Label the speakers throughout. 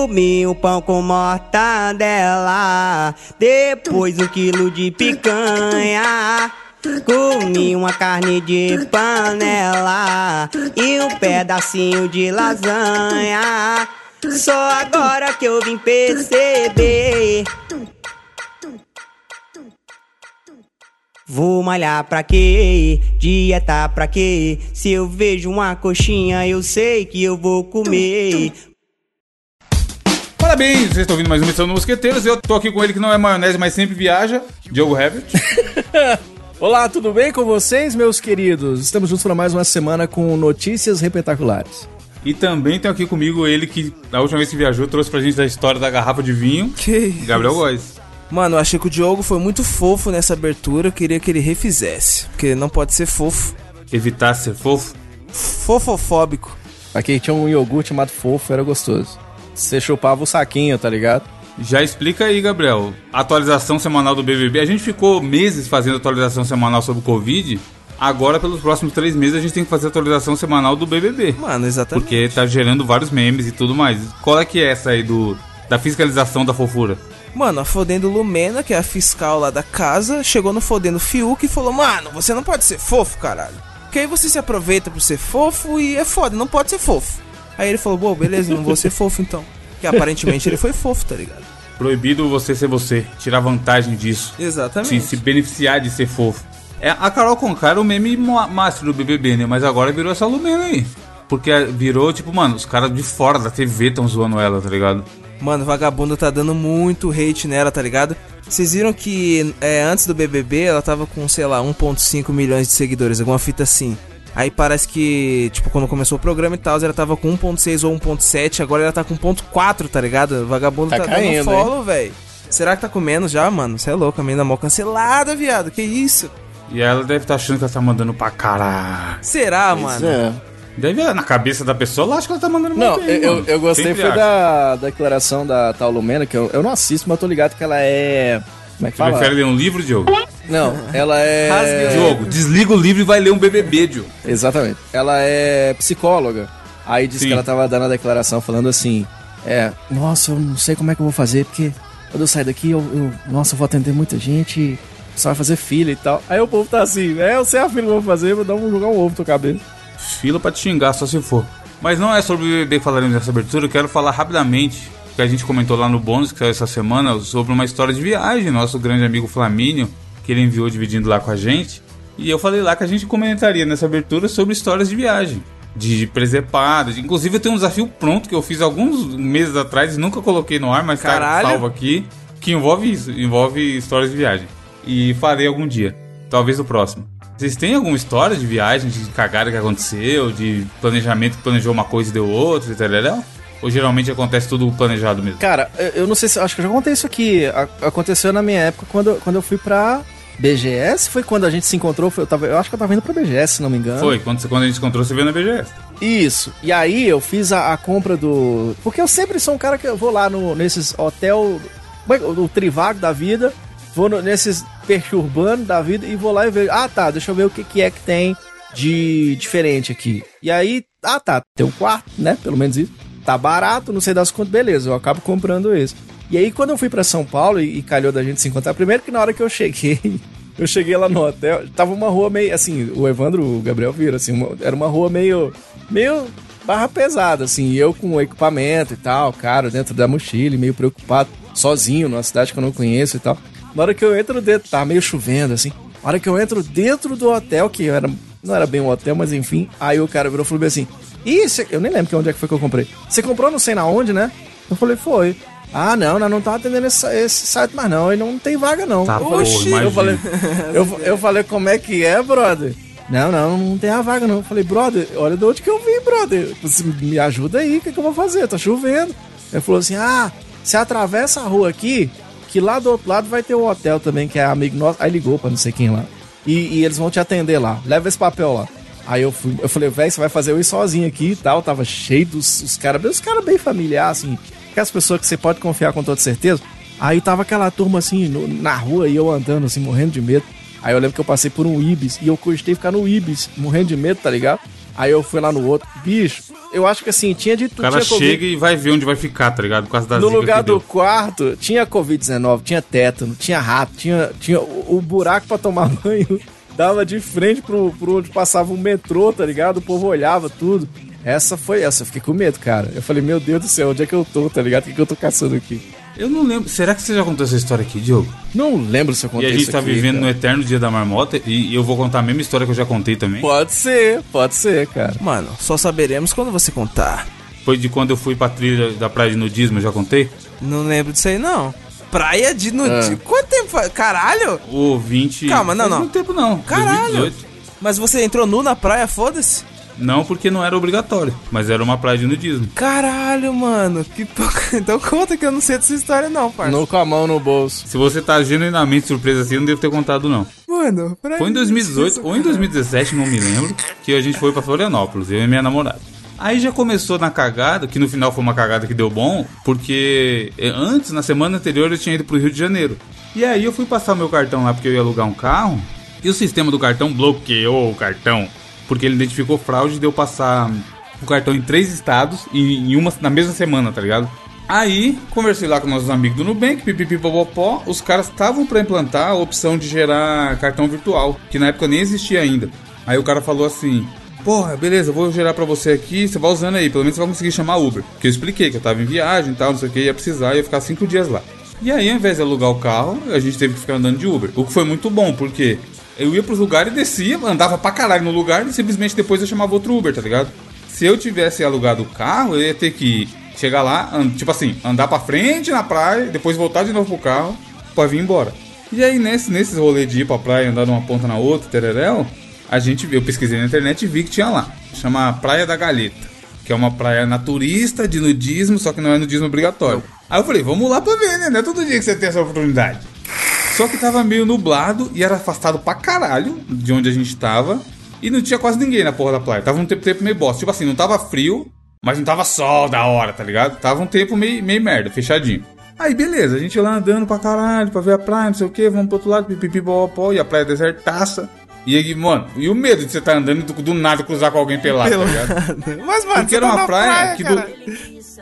Speaker 1: Comi um pão com mortadela, depois um quilo de picanha. Comi uma carne de panela e um pedacinho de lasanha. Só agora que eu vim perceber. Vou malhar pra quê? Dieta pra quê? Se eu vejo uma coxinha, eu sei que eu vou comer.
Speaker 2: Parabéns, vocês estão ouvindo mais uma edição do Mosqueteiros. Eu tô aqui com ele que não é maionese, mas sempre viaja, Diogo Herbert.
Speaker 3: Olá, tudo bem com vocês, meus queridos? Estamos juntos para mais uma semana com notícias repetaculares.
Speaker 2: E também tem aqui comigo ele que, na última vez que viajou, trouxe pra gente a história da garrafa de vinho,
Speaker 4: Que
Speaker 2: Gabriel Góes.
Speaker 4: Mano, eu achei que o Diogo foi muito fofo nessa abertura. Eu queria que ele refizesse. Porque não pode ser fofo.
Speaker 2: Evitar ser fofo.
Speaker 4: Fofofóbico.
Speaker 3: Aqui tinha um iogurte chamado fofo, era gostoso. Você chupava o saquinho, tá ligado?
Speaker 2: Já explica aí, Gabriel. Atualização semanal do BBB. A gente ficou meses fazendo atualização semanal sobre o Covid. Agora, pelos próximos três meses, a gente tem que fazer atualização semanal do BBB.
Speaker 4: Mano, exatamente.
Speaker 2: Porque tá gerando vários memes e tudo mais. Qual é que é essa aí do da fiscalização da fofura?
Speaker 4: Mano, a Fodendo Lumena, que é a fiscal lá da casa, chegou no Fodendo Fiuk e falou: Mano, você não pode ser fofo, caralho. Porque aí você se aproveita por ser fofo e é foda, não pode ser fofo. Aí ele falou: Bom, beleza, não vou ser fofo então. Que aparentemente ele foi fofo, tá ligado?
Speaker 2: Proibido você ser você, tirar vantagem disso.
Speaker 4: Exatamente.
Speaker 2: Sim, se beneficiar de ser fofo. É, a Carol Conká era o meme ma- máximo do BBB, né? Mas agora virou essa Lumena aí. Porque virou, tipo, mano, os caras de fora da TV tão zoando ela, tá ligado?
Speaker 4: Mano, vagabundo tá dando muito hate nela, tá ligado? Vocês viram que é, antes do BBB ela tava com, sei lá, 1.5 milhões de seguidores, alguma fita assim. Aí parece que, tipo, quando começou o programa e tal, ela tava com 1.6 ou 1.7, agora ela tá com 1.4, tá ligado? O vagabundo
Speaker 3: Tá
Speaker 4: tá,
Speaker 3: caindo,
Speaker 4: dando follow, velho. Será que tá com menos já, mano? Você é louco, a menina mó cancelada, viado. Que isso?
Speaker 2: E ela deve estar achando que ela tá mandando pra caralho.
Speaker 4: Será, mano?
Speaker 3: É.
Speaker 2: Deve, na cabeça da pessoa, ela acha que ela tá mandando
Speaker 3: Não,
Speaker 2: muito bem,
Speaker 3: eu, eu, gostei
Speaker 2: Sempre
Speaker 3: foi
Speaker 2: acha.
Speaker 3: da declaração da tal Lumena, que eu, eu não assisto, mas eu tô ligado que ela é. Como é que
Speaker 2: Você
Speaker 3: fala?
Speaker 2: prefere ler um livro, Diogo?
Speaker 3: Não, ela é.
Speaker 2: Diogo, desliga o livro e vai ler um BBB, Diogo.
Speaker 3: Exatamente. Ela é psicóloga. Aí disse
Speaker 2: Sim.
Speaker 3: que ela tava dando a declaração falando assim: É, nossa, eu não sei como é que eu vou fazer, porque quando eu sair daqui, eu, eu- nossa, eu vou atender muita gente, só vai fazer filha e tal. Aí o povo tá assim: É, eu sei a filha que eu vou fazer, vou dar um, jogar um ovo tua cabeça.
Speaker 2: Fila pra te xingar, só se for. Mas não é sobre o BBB que falaremos nessa abertura, eu quero falar rapidamente, que a gente comentou lá no bônus que saiu essa semana, sobre uma história de viagem, nosso grande amigo Flamínio, que ele enviou dividindo lá com a gente. E eu falei lá que a gente comentaria nessa abertura sobre histórias de viagem. De presepada, de- inclusive eu tenho um desafio pronto que eu fiz alguns meses atrás e nunca coloquei no ar, mas
Speaker 4: Caralho.
Speaker 2: tá salvo aqui, que envolve isso, envolve histórias de viagem. E farei algum dia, talvez no próximo. Vocês têm alguma história de viagem, de cagada que aconteceu, de planejamento que planejou uma coisa e deu outra, e tal, Ou geralmente acontece tudo planejado mesmo?
Speaker 3: Cara, eu, não sei se. Acho que eu já contei isso aqui. Aconteceu na minha época quando, quando eu fui pra BGS. Foi quando a gente se encontrou. foi- eu, tava, eu acho que eu tava indo pra BGS, se não me engano.
Speaker 2: Foi, quando, quando a gente se encontrou, você veio na BGS.
Speaker 3: Isso. E aí eu fiz a, a compra do. Porque eu sempre sou um cara que eu vou lá no, nesses hotel. é O Trivago da vida. Vou no- nesses perturbanos da vida e vou lá e vejo. Ah, tá. Deixa eu ver o que, que é que tem de diferente aqui. E aí, ah, tá. Tem um quarto, né? Pelo menos isso. Tá barato, não sei das quantas, beleza. Eu acabo comprando esse. E aí, quando eu fui pra São Paulo e, e calhou da gente se encontrar, primeiro que na hora que eu cheguei, eu cheguei lá no hotel, tava uma rua meio, assim, o Evandro, o Gabriel viram, assim, uma- era uma rua meio, meio barra pesada, assim, eu com o equipamento e tal, cara, dentro da mochila, meio preocupado, sozinho, numa cidade que eu não conheço e tal. Na hora que eu entro dentro, tava meio chovendo, assim, na hora que eu entro dentro do hotel, que era, não era bem um hotel, mas enfim, aí o cara virou e falou assim, Ih, cê- eu nem lembro que onde é que foi que eu comprei. Você comprou não sei na onde, né? Eu falei, foi. Ah, não, nós não tá atendendo esse, esse site mais não, ele não tem vaga não.
Speaker 2: Tá,
Speaker 3: eu,
Speaker 2: porra,
Speaker 3: eu falei, eu, eu falei, como é que é, brother? Não, não, não tem a vaga não. Eu falei, brother, olha de onde que eu vim, brother. Você me ajuda aí, o que, que eu vou fazer? Tá chovendo. Ele falou assim, ah, você atravessa a rua aqui, que lá do outro lado vai ter um hotel também, que é amigo nosso. Aí ligou pra não sei quem lá. E, e eles vão te atender lá. Leva esse papel lá. Aí eu fui, eu falei, velho, você vai fazer eu ir sozinho aqui e tal. Tava cheio dos os caras, os caras bem familiar, assim. Aquelas pessoas que você pode confiar com toda certeza. Aí tava aquela turma assim, no- na rua, e eu andando, assim, morrendo de medo. Aí eu lembro que eu passei por um Ibis e eu cogitei ficar no Ibis, morrendo de medo, tá ligado? Aí eu fui lá no outro, bicho, eu acho que assim, tinha de
Speaker 2: O
Speaker 3: tudo.
Speaker 2: cara
Speaker 3: tinha
Speaker 2: chega e vai ver onde vai ficar, tá ligado? Por causa da
Speaker 3: No lugar do
Speaker 2: deu.
Speaker 3: quarto, tinha Covid-19, tinha tétano, tinha rato, tinha, tinha o, o buraco pra tomar banho. Dava de frente pro, pro onde passava o metrô, tá ligado? O povo olhava tudo. Essa foi essa, eu fiquei com medo, cara. Eu falei, meu Deus do céu, onde é que eu tô, tá ligado? O que, que eu tô caçando aqui?
Speaker 2: Eu não lembro. Será que você já contou essa história aqui, Diogo?
Speaker 3: Não lembro se eu
Speaker 2: E
Speaker 3: contei
Speaker 2: a gente
Speaker 3: isso
Speaker 2: tá
Speaker 3: aqui,
Speaker 2: vivendo no
Speaker 3: cara.
Speaker 2: eterno dia da marmota e eu vou contar a mesma história que eu já contei também.
Speaker 3: Pode ser, pode ser, cara.
Speaker 4: Mano, só saberemos quando você contar.
Speaker 2: Foi de quando eu fui pra trilha da praia de nudismo, eu já contei?
Speaker 4: Não lembro disso aí, não. Praia de nudismo.
Speaker 3: Ah.
Speaker 4: Quanto tempo faz? Caralho!
Speaker 2: O 20.
Speaker 4: Calma, não, não.
Speaker 2: muito tempo não.
Speaker 4: Caralho!
Speaker 2: 2018.
Speaker 4: Mas você entrou nu na praia, foda-se?
Speaker 2: Não, porque não era obrigatório, mas era uma praia de nudismo.
Speaker 4: Caralho, mano. Que pouco. Então conta que eu não sei dessa história, não, parça.
Speaker 3: No, com a mão no bolso.
Speaker 2: Se você tá genuinamente surpreso assim, eu não devo ter contado, não.
Speaker 4: Mano,
Speaker 2: Foi em
Speaker 4: de
Speaker 2: 2018
Speaker 4: nudismo,
Speaker 2: ou em 2017, não me lembro, que a gente foi pra Florianópolis, eu e minha namorada. Aí já começou na cagada, que no final foi uma cagada que deu bom, porque eh, antes, na semana anterior, eu tinha ido pro Rio de Janeiro. E aí eu fui passar meu cartão lá porque eu ia alugar um carro, e o sistema do cartão bloqueou o cartão, porque ele identificou fraude de eu passar o cartão em três estados e em uma na mesma semana, tá ligado? Aí, conversei lá com nossos amigos do Nubank, pipipipopopó, os caras estavam pra implantar a opção de gerar cartão virtual, que na época nem existia ainda. Aí o cara falou assim: Porra, beleza, vou gerar pra você aqui, você vai usando aí, pelo menos você vai conseguir chamar Uber. Que eu expliquei que eu tava em viagem e tal, não sei o que, ia precisar, ia ficar cinco dias lá. E aí, ao invés de alugar o carro, a gente teve que ficar andando de Uber. O que foi muito bom, porque eu ia pros lugares e descia, andava pra caralho no lugar e simplesmente depois eu chamava outro Uber, tá ligado? Se eu tivesse alugado o carro, eu ia ter que chegar lá, tipo assim, andar pra frente na praia, depois voltar de novo pro carro pra vir embora. E aí, nesse, nesses rolês de ir pra praia, andar de uma ponta na outra, tereréu, a gente, eu pesquisei na internet e vi que tinha lá. Chama Praia da Galeta. Que é uma praia naturista de nudismo, só que não é nudismo obrigatório. Aí eu falei, vamos lá pra ver, né? Não é todo dia que você tem essa oportunidade. Só que tava meio nublado e era afastado pra caralho de onde a gente tava. E não tinha quase ninguém na porra da praia. Tava um tempo, tempo meio bosta. Tipo assim, não tava frio, mas não tava sol da hora, tá ligado? Tava um tempo meio, meio merda, fechadinho. Aí beleza, a gente lá andando pra caralho, pra ver a praia, não sei o que, vamos pro outro lado, pipipi, pó, e a praia desertaça. E aí, mano, e o medo de você tá andando e do, nada cruzar com alguém pelado, tá ligado?
Speaker 4: Mas, mano,
Speaker 2: Porque
Speaker 4: você
Speaker 2: era
Speaker 4: tá
Speaker 2: uma
Speaker 4: na
Speaker 2: praia, que do...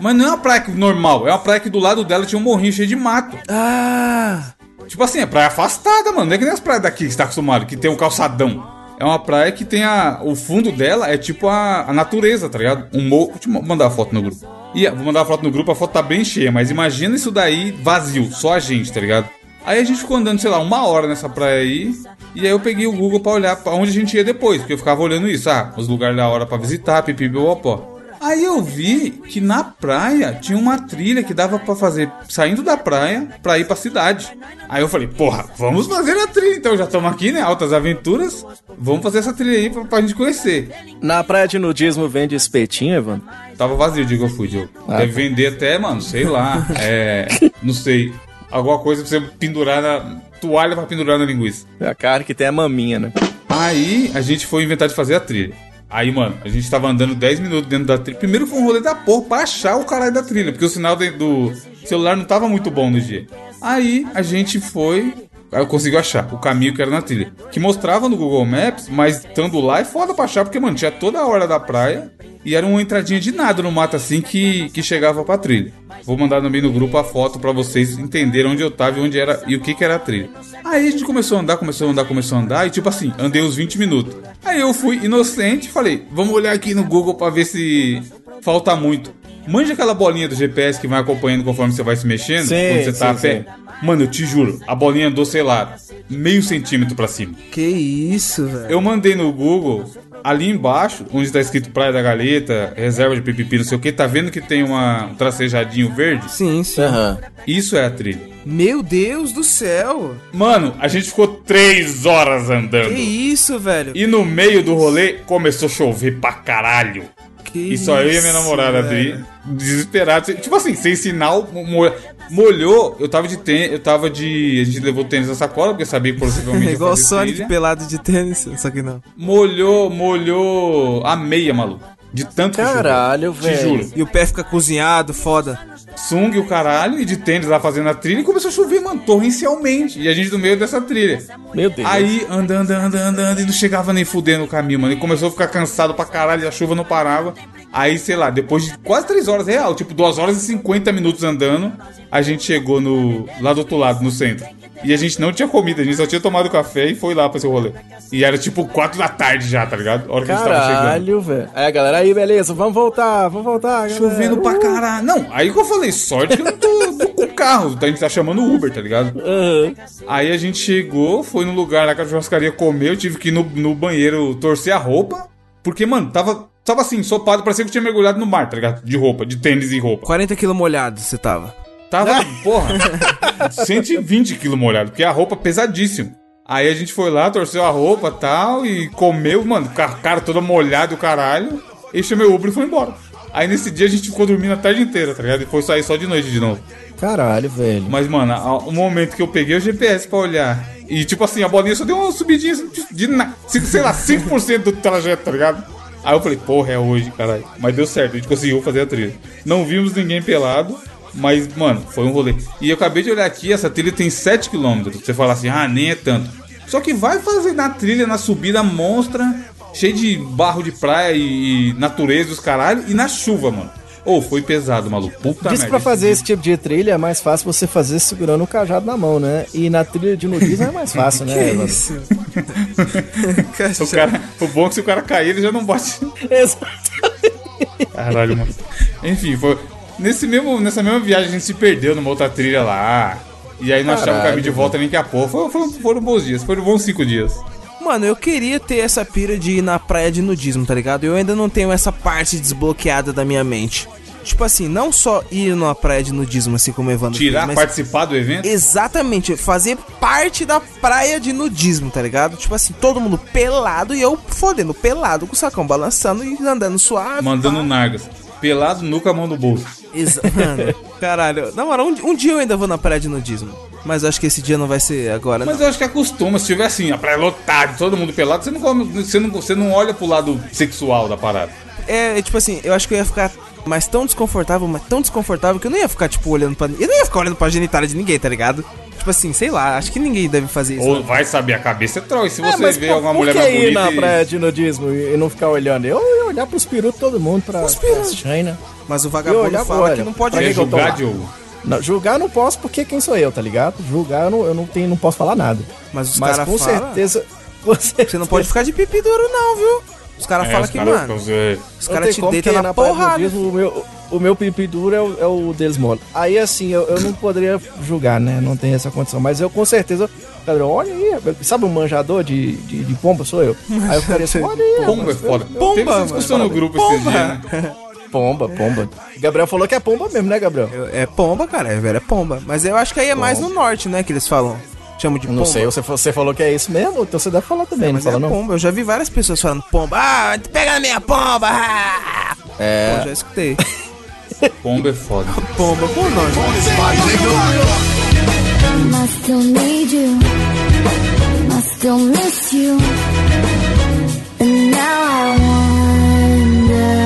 Speaker 2: Mas não é uma praia normal, é uma praia que do lado dela tinha um morrinho cheio de mato.
Speaker 4: Ah,
Speaker 2: Tipo assim, é praia afastada, mano. Não é que nem as praias daqui que você tá acostumado, que tem um calçadão. É uma praia que tem a. O fundo dela é tipo a, a natureza, tá ligado? Um morro. Deixa eu mandar a foto no grupo. E vou mandar a foto no grupo, a foto tá bem cheia, mas imagina isso daí vazio, só a gente, tá ligado? Aí a gente ficou andando, sei lá, uma hora nessa praia aí. E aí eu peguei o Google pra olhar pra onde a gente ia depois, porque eu ficava olhando isso, ah, os lugares da hora pra visitar, pipipipopó. Aí eu vi que na praia tinha uma trilha que dava pra fazer saindo da praia pra ir pra cidade. Aí eu falei, porra, vamos fazer a trilha então, já estamos aqui, né? Altas aventuras. Vamos fazer essa trilha aí pra, pra gente conhecer.
Speaker 3: Na praia de nudismo vende espetinho, Evandro?
Speaker 2: Tava vazio, digo eu fui, Diogo.
Speaker 3: Ah,
Speaker 2: Deve
Speaker 3: tá.
Speaker 2: vender até, mano, sei lá. É. Não sei. Alguma coisa pra você pendurar na. Toalha pra pendurar na linguiça.
Speaker 3: É a cara que tem a maminha, né?
Speaker 2: Aí a gente foi inventar de fazer a trilha. Aí, mano, a gente tava andando 10 minutos dentro da trilha. Primeiro foi um rolê da porra pra achar o caralho da trilha, porque o sinal do celular não tava muito bom no dia. Aí a gente foi. Aí eu consegui achar o caminho que era na trilha. Que mostrava no Google Maps, mas estando lá é foda pra achar, porque, mano, tinha toda a hora da praia e era uma entradinha de nada no mato assim que, que chegava pra trilha. Vou mandar também no grupo a foto pra vocês entenderem onde eu tava e onde era e o que que era a trilha. Aí a gente começou a andar, começou a andar, começou a andar e tipo assim, andei uns 20 minutos. Aí eu fui inocente, falei, vamos olhar aqui no Google pra ver se falta muito. Manja aquela bolinha do GPS que vai acompanhando conforme você vai se mexendo,
Speaker 3: Sim,
Speaker 2: quando você tá
Speaker 3: sim,
Speaker 2: a pé. Mano, eu te juro, a bolinha andou, sei lá, meio centímetro pra cima.
Speaker 4: que isso, velho.
Speaker 2: Eu mandei no Google, ali embaixo, onde tá escrito Praia da Galeta, reserva de pipipi, não sei o que, tá vendo que tem uma, um tracejadinho verde?
Speaker 4: Sim, sim.
Speaker 3: Aham.
Speaker 2: Isso é a trilha.
Speaker 4: Meu Deus do céu.
Speaker 2: Mano, a gente ficou três horas andando.
Speaker 4: Que isso, velho.
Speaker 2: E no meio do rolê começou a chover pra caralho.
Speaker 4: Que
Speaker 2: E só eu e a minha
Speaker 4: isso,
Speaker 2: namorada
Speaker 4: velho.
Speaker 2: ali, desesperados. Tipo assim, sem sinal, mo- molhou. Eu tava de tênis, eu tava de. A gente levou tênis na sacola, porque sabia que possivelmente. ia
Speaker 4: Igual o Sonic
Speaker 2: trilha.
Speaker 4: pelado de tênis, só que não.
Speaker 2: Molhou, molhou a meia, maluco. De tanto que.
Speaker 3: Caralho,
Speaker 2: Te
Speaker 3: velho.
Speaker 2: juro.
Speaker 4: E o pé fica cozinhado, foda.
Speaker 2: Sung e o caralho, e de tênis lá fazendo a trilha, e começou a chover, mano, torrencialmente. E a gente no meio dessa trilha.
Speaker 3: Meu Deus.
Speaker 2: Aí, andando, andando, andando, e não chegava nem fudendo o caminho, mano. E começou a ficar cansado pra caralho, a chuva não parava. Aí, sei lá, depois de quase 3 horas real, tipo 2 horas e 50 minutos andando, a gente chegou no lá do outro lado, no centro. E a gente não tinha comida, a gente só tinha tomado café e foi lá pra esse rolê. E era tipo 4 da tarde já, tá ligado? A hora que a gente tava chegando.
Speaker 3: Caralho, velho. Aí, galera, aí, beleza, vamos voltar, vamos voltar, galera.
Speaker 2: Chovendo pra caralho. Não, aí que eu falei, sorte que eu não tô, tô com carro. A gente tá chamando o Uber, tá ligado?
Speaker 3: Aham.
Speaker 2: Aí a gente chegou, foi no lugar lá que a churrascaria comeu, eu tive que ir no, no banheiro torcer a roupa. Porque, mano, tava, tava assim, ensopado, parecia que eu tinha mergulhado no mar, tá ligado? De roupa, de tênis e roupa.
Speaker 4: 40 quilos molhado você tava.
Speaker 2: Tava, porra, 120 quilos molhado, porque a roupa pesadíssima. Aí a gente foi lá, torceu a roupa tal, e comeu, mano, com a cara toda molhada o caralho. E chamei o Uber e foi embora. Aí nesse dia a gente ficou dormindo a tarde inteira, tá ligado? E foi sair só de noite de novo.
Speaker 3: Caralho, velho.
Speaker 2: Mas, mano, o momento que eu peguei o GPS pra olhar. E, tipo assim, a bolinha só deu uma subidinha assim, de, de sei lá, 5% do trajeto, tá ligado? Aí eu falei, porra, é hoje, caralho. Mas deu certo, a gente conseguiu fazer a trilha. Não vimos ninguém pelado, mas, mano, foi um rolê. E eu acabei de olhar aqui, essa trilha tem 7 km. Você fala assim, ah, nem é tanto. Só que vai fazer na trilha, na subida monstra, cheio de barro de praia e, e natureza e os caralho, e na chuva, mano. Ou foi pesado, maluco. Puta
Speaker 3: Diz
Speaker 2: merda.
Speaker 3: pra fazer esse tipo de trilha é mais fácil você fazer segurando o cajado na mão, né? E na trilha de nudismo é mais fácil, né?
Speaker 4: Que isso?
Speaker 2: O, cara, o bom é que se o cara cair, ele já não bate.
Speaker 3: Exato.
Speaker 2: Caralho, mano. Enfim, foi. Nesse mesmo, nessa mesma viagem a gente se perdeu numa outra trilha lá. E aí nós achamos o caminho de volta nem que a porra. Foram, foram, foram bons dias, foram bons cinco dias.
Speaker 4: Mano, eu queria ter essa pira de ir na praia de nudismo, tá ligado? Eu ainda não tenho essa parte desbloqueada da minha mente. Tipo assim, não só ir numa praia de nudismo, assim como o Evandro
Speaker 2: Tirar,
Speaker 4: fez, mas
Speaker 2: participar do evento.
Speaker 4: Exatamente, fazer parte da praia de nudismo, tá ligado? Tipo assim, todo mundo pelado e eu fodendo, pelado, com o sacão balançando e andando suave.
Speaker 2: Mandando
Speaker 4: pá.
Speaker 2: nargas. Pelado, nunca a mão no bolso.
Speaker 4: Exa Mano, caralho. Na moral, um, um dia eu ainda vou na praia de nudismo. Mas eu acho que esse dia não vai ser agora,
Speaker 2: Mas
Speaker 4: não.
Speaker 2: eu acho que acostuma. Se tiver assim, a praia lotada, todo mundo pelado, você não, come, você não, você não olha pro lado sexual da parada.
Speaker 4: É, é, tipo assim, eu acho que eu ia ficar mais tão desconfortável, mas tão desconfortável que eu não ia ficar, tipo, olhando pra. Eu não ia ficar olhando pra genitália de ninguém, tá ligado? Tipo assim, sei lá, acho que ninguém deve fazer isso.
Speaker 2: Ou
Speaker 4: não.
Speaker 2: vai saber, a cabeça é troll. E se
Speaker 3: É,
Speaker 2: você
Speaker 3: mas
Speaker 2: vê
Speaker 3: por-
Speaker 2: alguma
Speaker 3: por
Speaker 2: mulher mais
Speaker 3: ir
Speaker 2: bonita.
Speaker 3: na
Speaker 2: e-
Speaker 3: praia de nudismo e não ficar olhando? Eu ia olhar pros perus todo mundo pra, pra China.
Speaker 4: Mas o vagabundo
Speaker 3: olhava,
Speaker 4: fala
Speaker 3: olha,
Speaker 4: que não pode
Speaker 2: Quer julgar? Diogo?
Speaker 3: Não, julgar eu não posso porque quem sou eu, tá ligado? Julgar eu não, eu não, tenho, não posso falar nada.
Speaker 4: Mas os caras
Speaker 3: com
Speaker 4: falam.
Speaker 3: certeza. Com certeza.
Speaker 4: Você não pode ficar de pipi duro, não, viu? Os caras
Speaker 2: É,
Speaker 4: falam que,
Speaker 2: caras
Speaker 4: mano, os caras te deitam na
Speaker 3: de
Speaker 4: porrada.
Speaker 3: nudismo, o meu, o meu pipi duro é o, é o deles mole. Aí assim, eu, eu não poderia julgar, né? Não tem essa condição. Mas eu com certeza. Cara, olha aí, sabe um manjador de, de, de pomba? Sou eu. Aí eu ficaria assim, olha aí.
Speaker 2: Pomba é foda.
Speaker 4: Pomba,
Speaker 2: Teve essa discussão no grupo esses dias, né?
Speaker 3: Pomba, pomba. Gabriel falou que é pomba mesmo, né, Gabriel?
Speaker 4: Eu- É pomba, cara, é velho, é pomba. Mas eu acho que aí é mais no norte, né, que eles falam. Chamam de
Speaker 3: Eu
Speaker 4: pomba.
Speaker 3: Não sei, você, você falou que é isso mesmo, então você deve falar também, não
Speaker 4: é
Speaker 3: fala não?
Speaker 4: pomba, eu já vi várias pessoas falando pomba. Ah, pega na minha pomba! ah!"
Speaker 3: É.
Speaker 4: Eu já escutei.
Speaker 2: Pomba é foda.
Speaker 4: pomba, pô, nós.
Speaker 5: I still need you. I still miss you. And now I wonder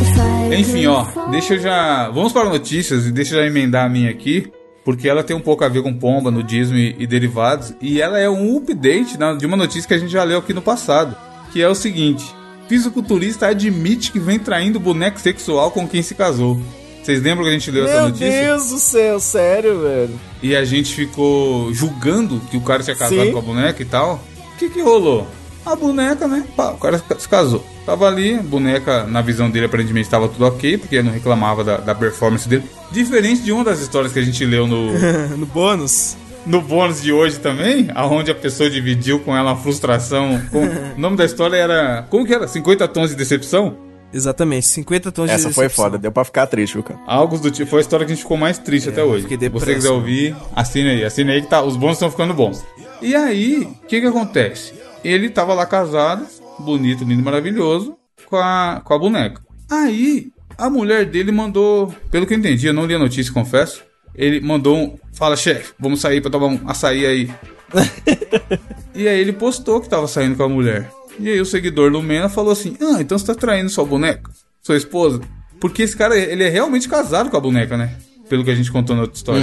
Speaker 5: if I
Speaker 2: Enfim, ó, deixa eu já. Vamos para notícias e deixa eu já emendar a minha aqui. Porque ela tem um pouco a ver com pomba, nudismo e, e derivados. E ela é um update né, de uma notícia que a gente já leu aqui no passado. Que é o seguinte: fisiculturista admite que vem traindo boneco sexual com quem se casou. Vocês lembram que a gente leu essa
Speaker 3: Meu
Speaker 2: notícia?
Speaker 3: Deus do céu, sério, velho.
Speaker 2: E a gente ficou julgando que o cara tinha casado
Speaker 3: Sim.
Speaker 2: com a boneca e tal. O que que rolou? A boneca, né? Pá, o cara se casou. Tava ali, a boneca, na visão dele, aparentemente estava tudo ok, porque ele não reclamava da, da performance dele. Diferente de uma das histórias que a gente leu no,
Speaker 4: no bônus.
Speaker 2: no bônus de hoje também, aonde a pessoa dividiu com ela a frustração. Com... o nome da história era. Como que era? 50 tons de decepção?
Speaker 4: Exatamente, 50 tons de
Speaker 3: Essa foi foda, deu pra ficar triste, viu, cara?
Speaker 2: Algo do tipo. Foi a história que a gente ficou mais triste até hoje. Se você quiser ouvir, assine aí. Assine aí que tá, os bônus estão ficando bons. E aí, o que que acontece? Ele tava lá casado, bonito, lindo, maravilhoso, com a, com a boneca. Aí, a mulher dele mandou, pelo que eu entendi, eu não li a notícia, confesso. Ele mandou um, fala, chefe, vamos sair pra tomar um açaí aí. e aí ele postou que tava saindo com a mulher. E aí o seguidor Lumena falou assim: Ah, então você tá traindo sua boneca? Sua esposa? Porque esse cara, ele é realmente casado com a boneca, né? Pelo que a gente contou na outra história.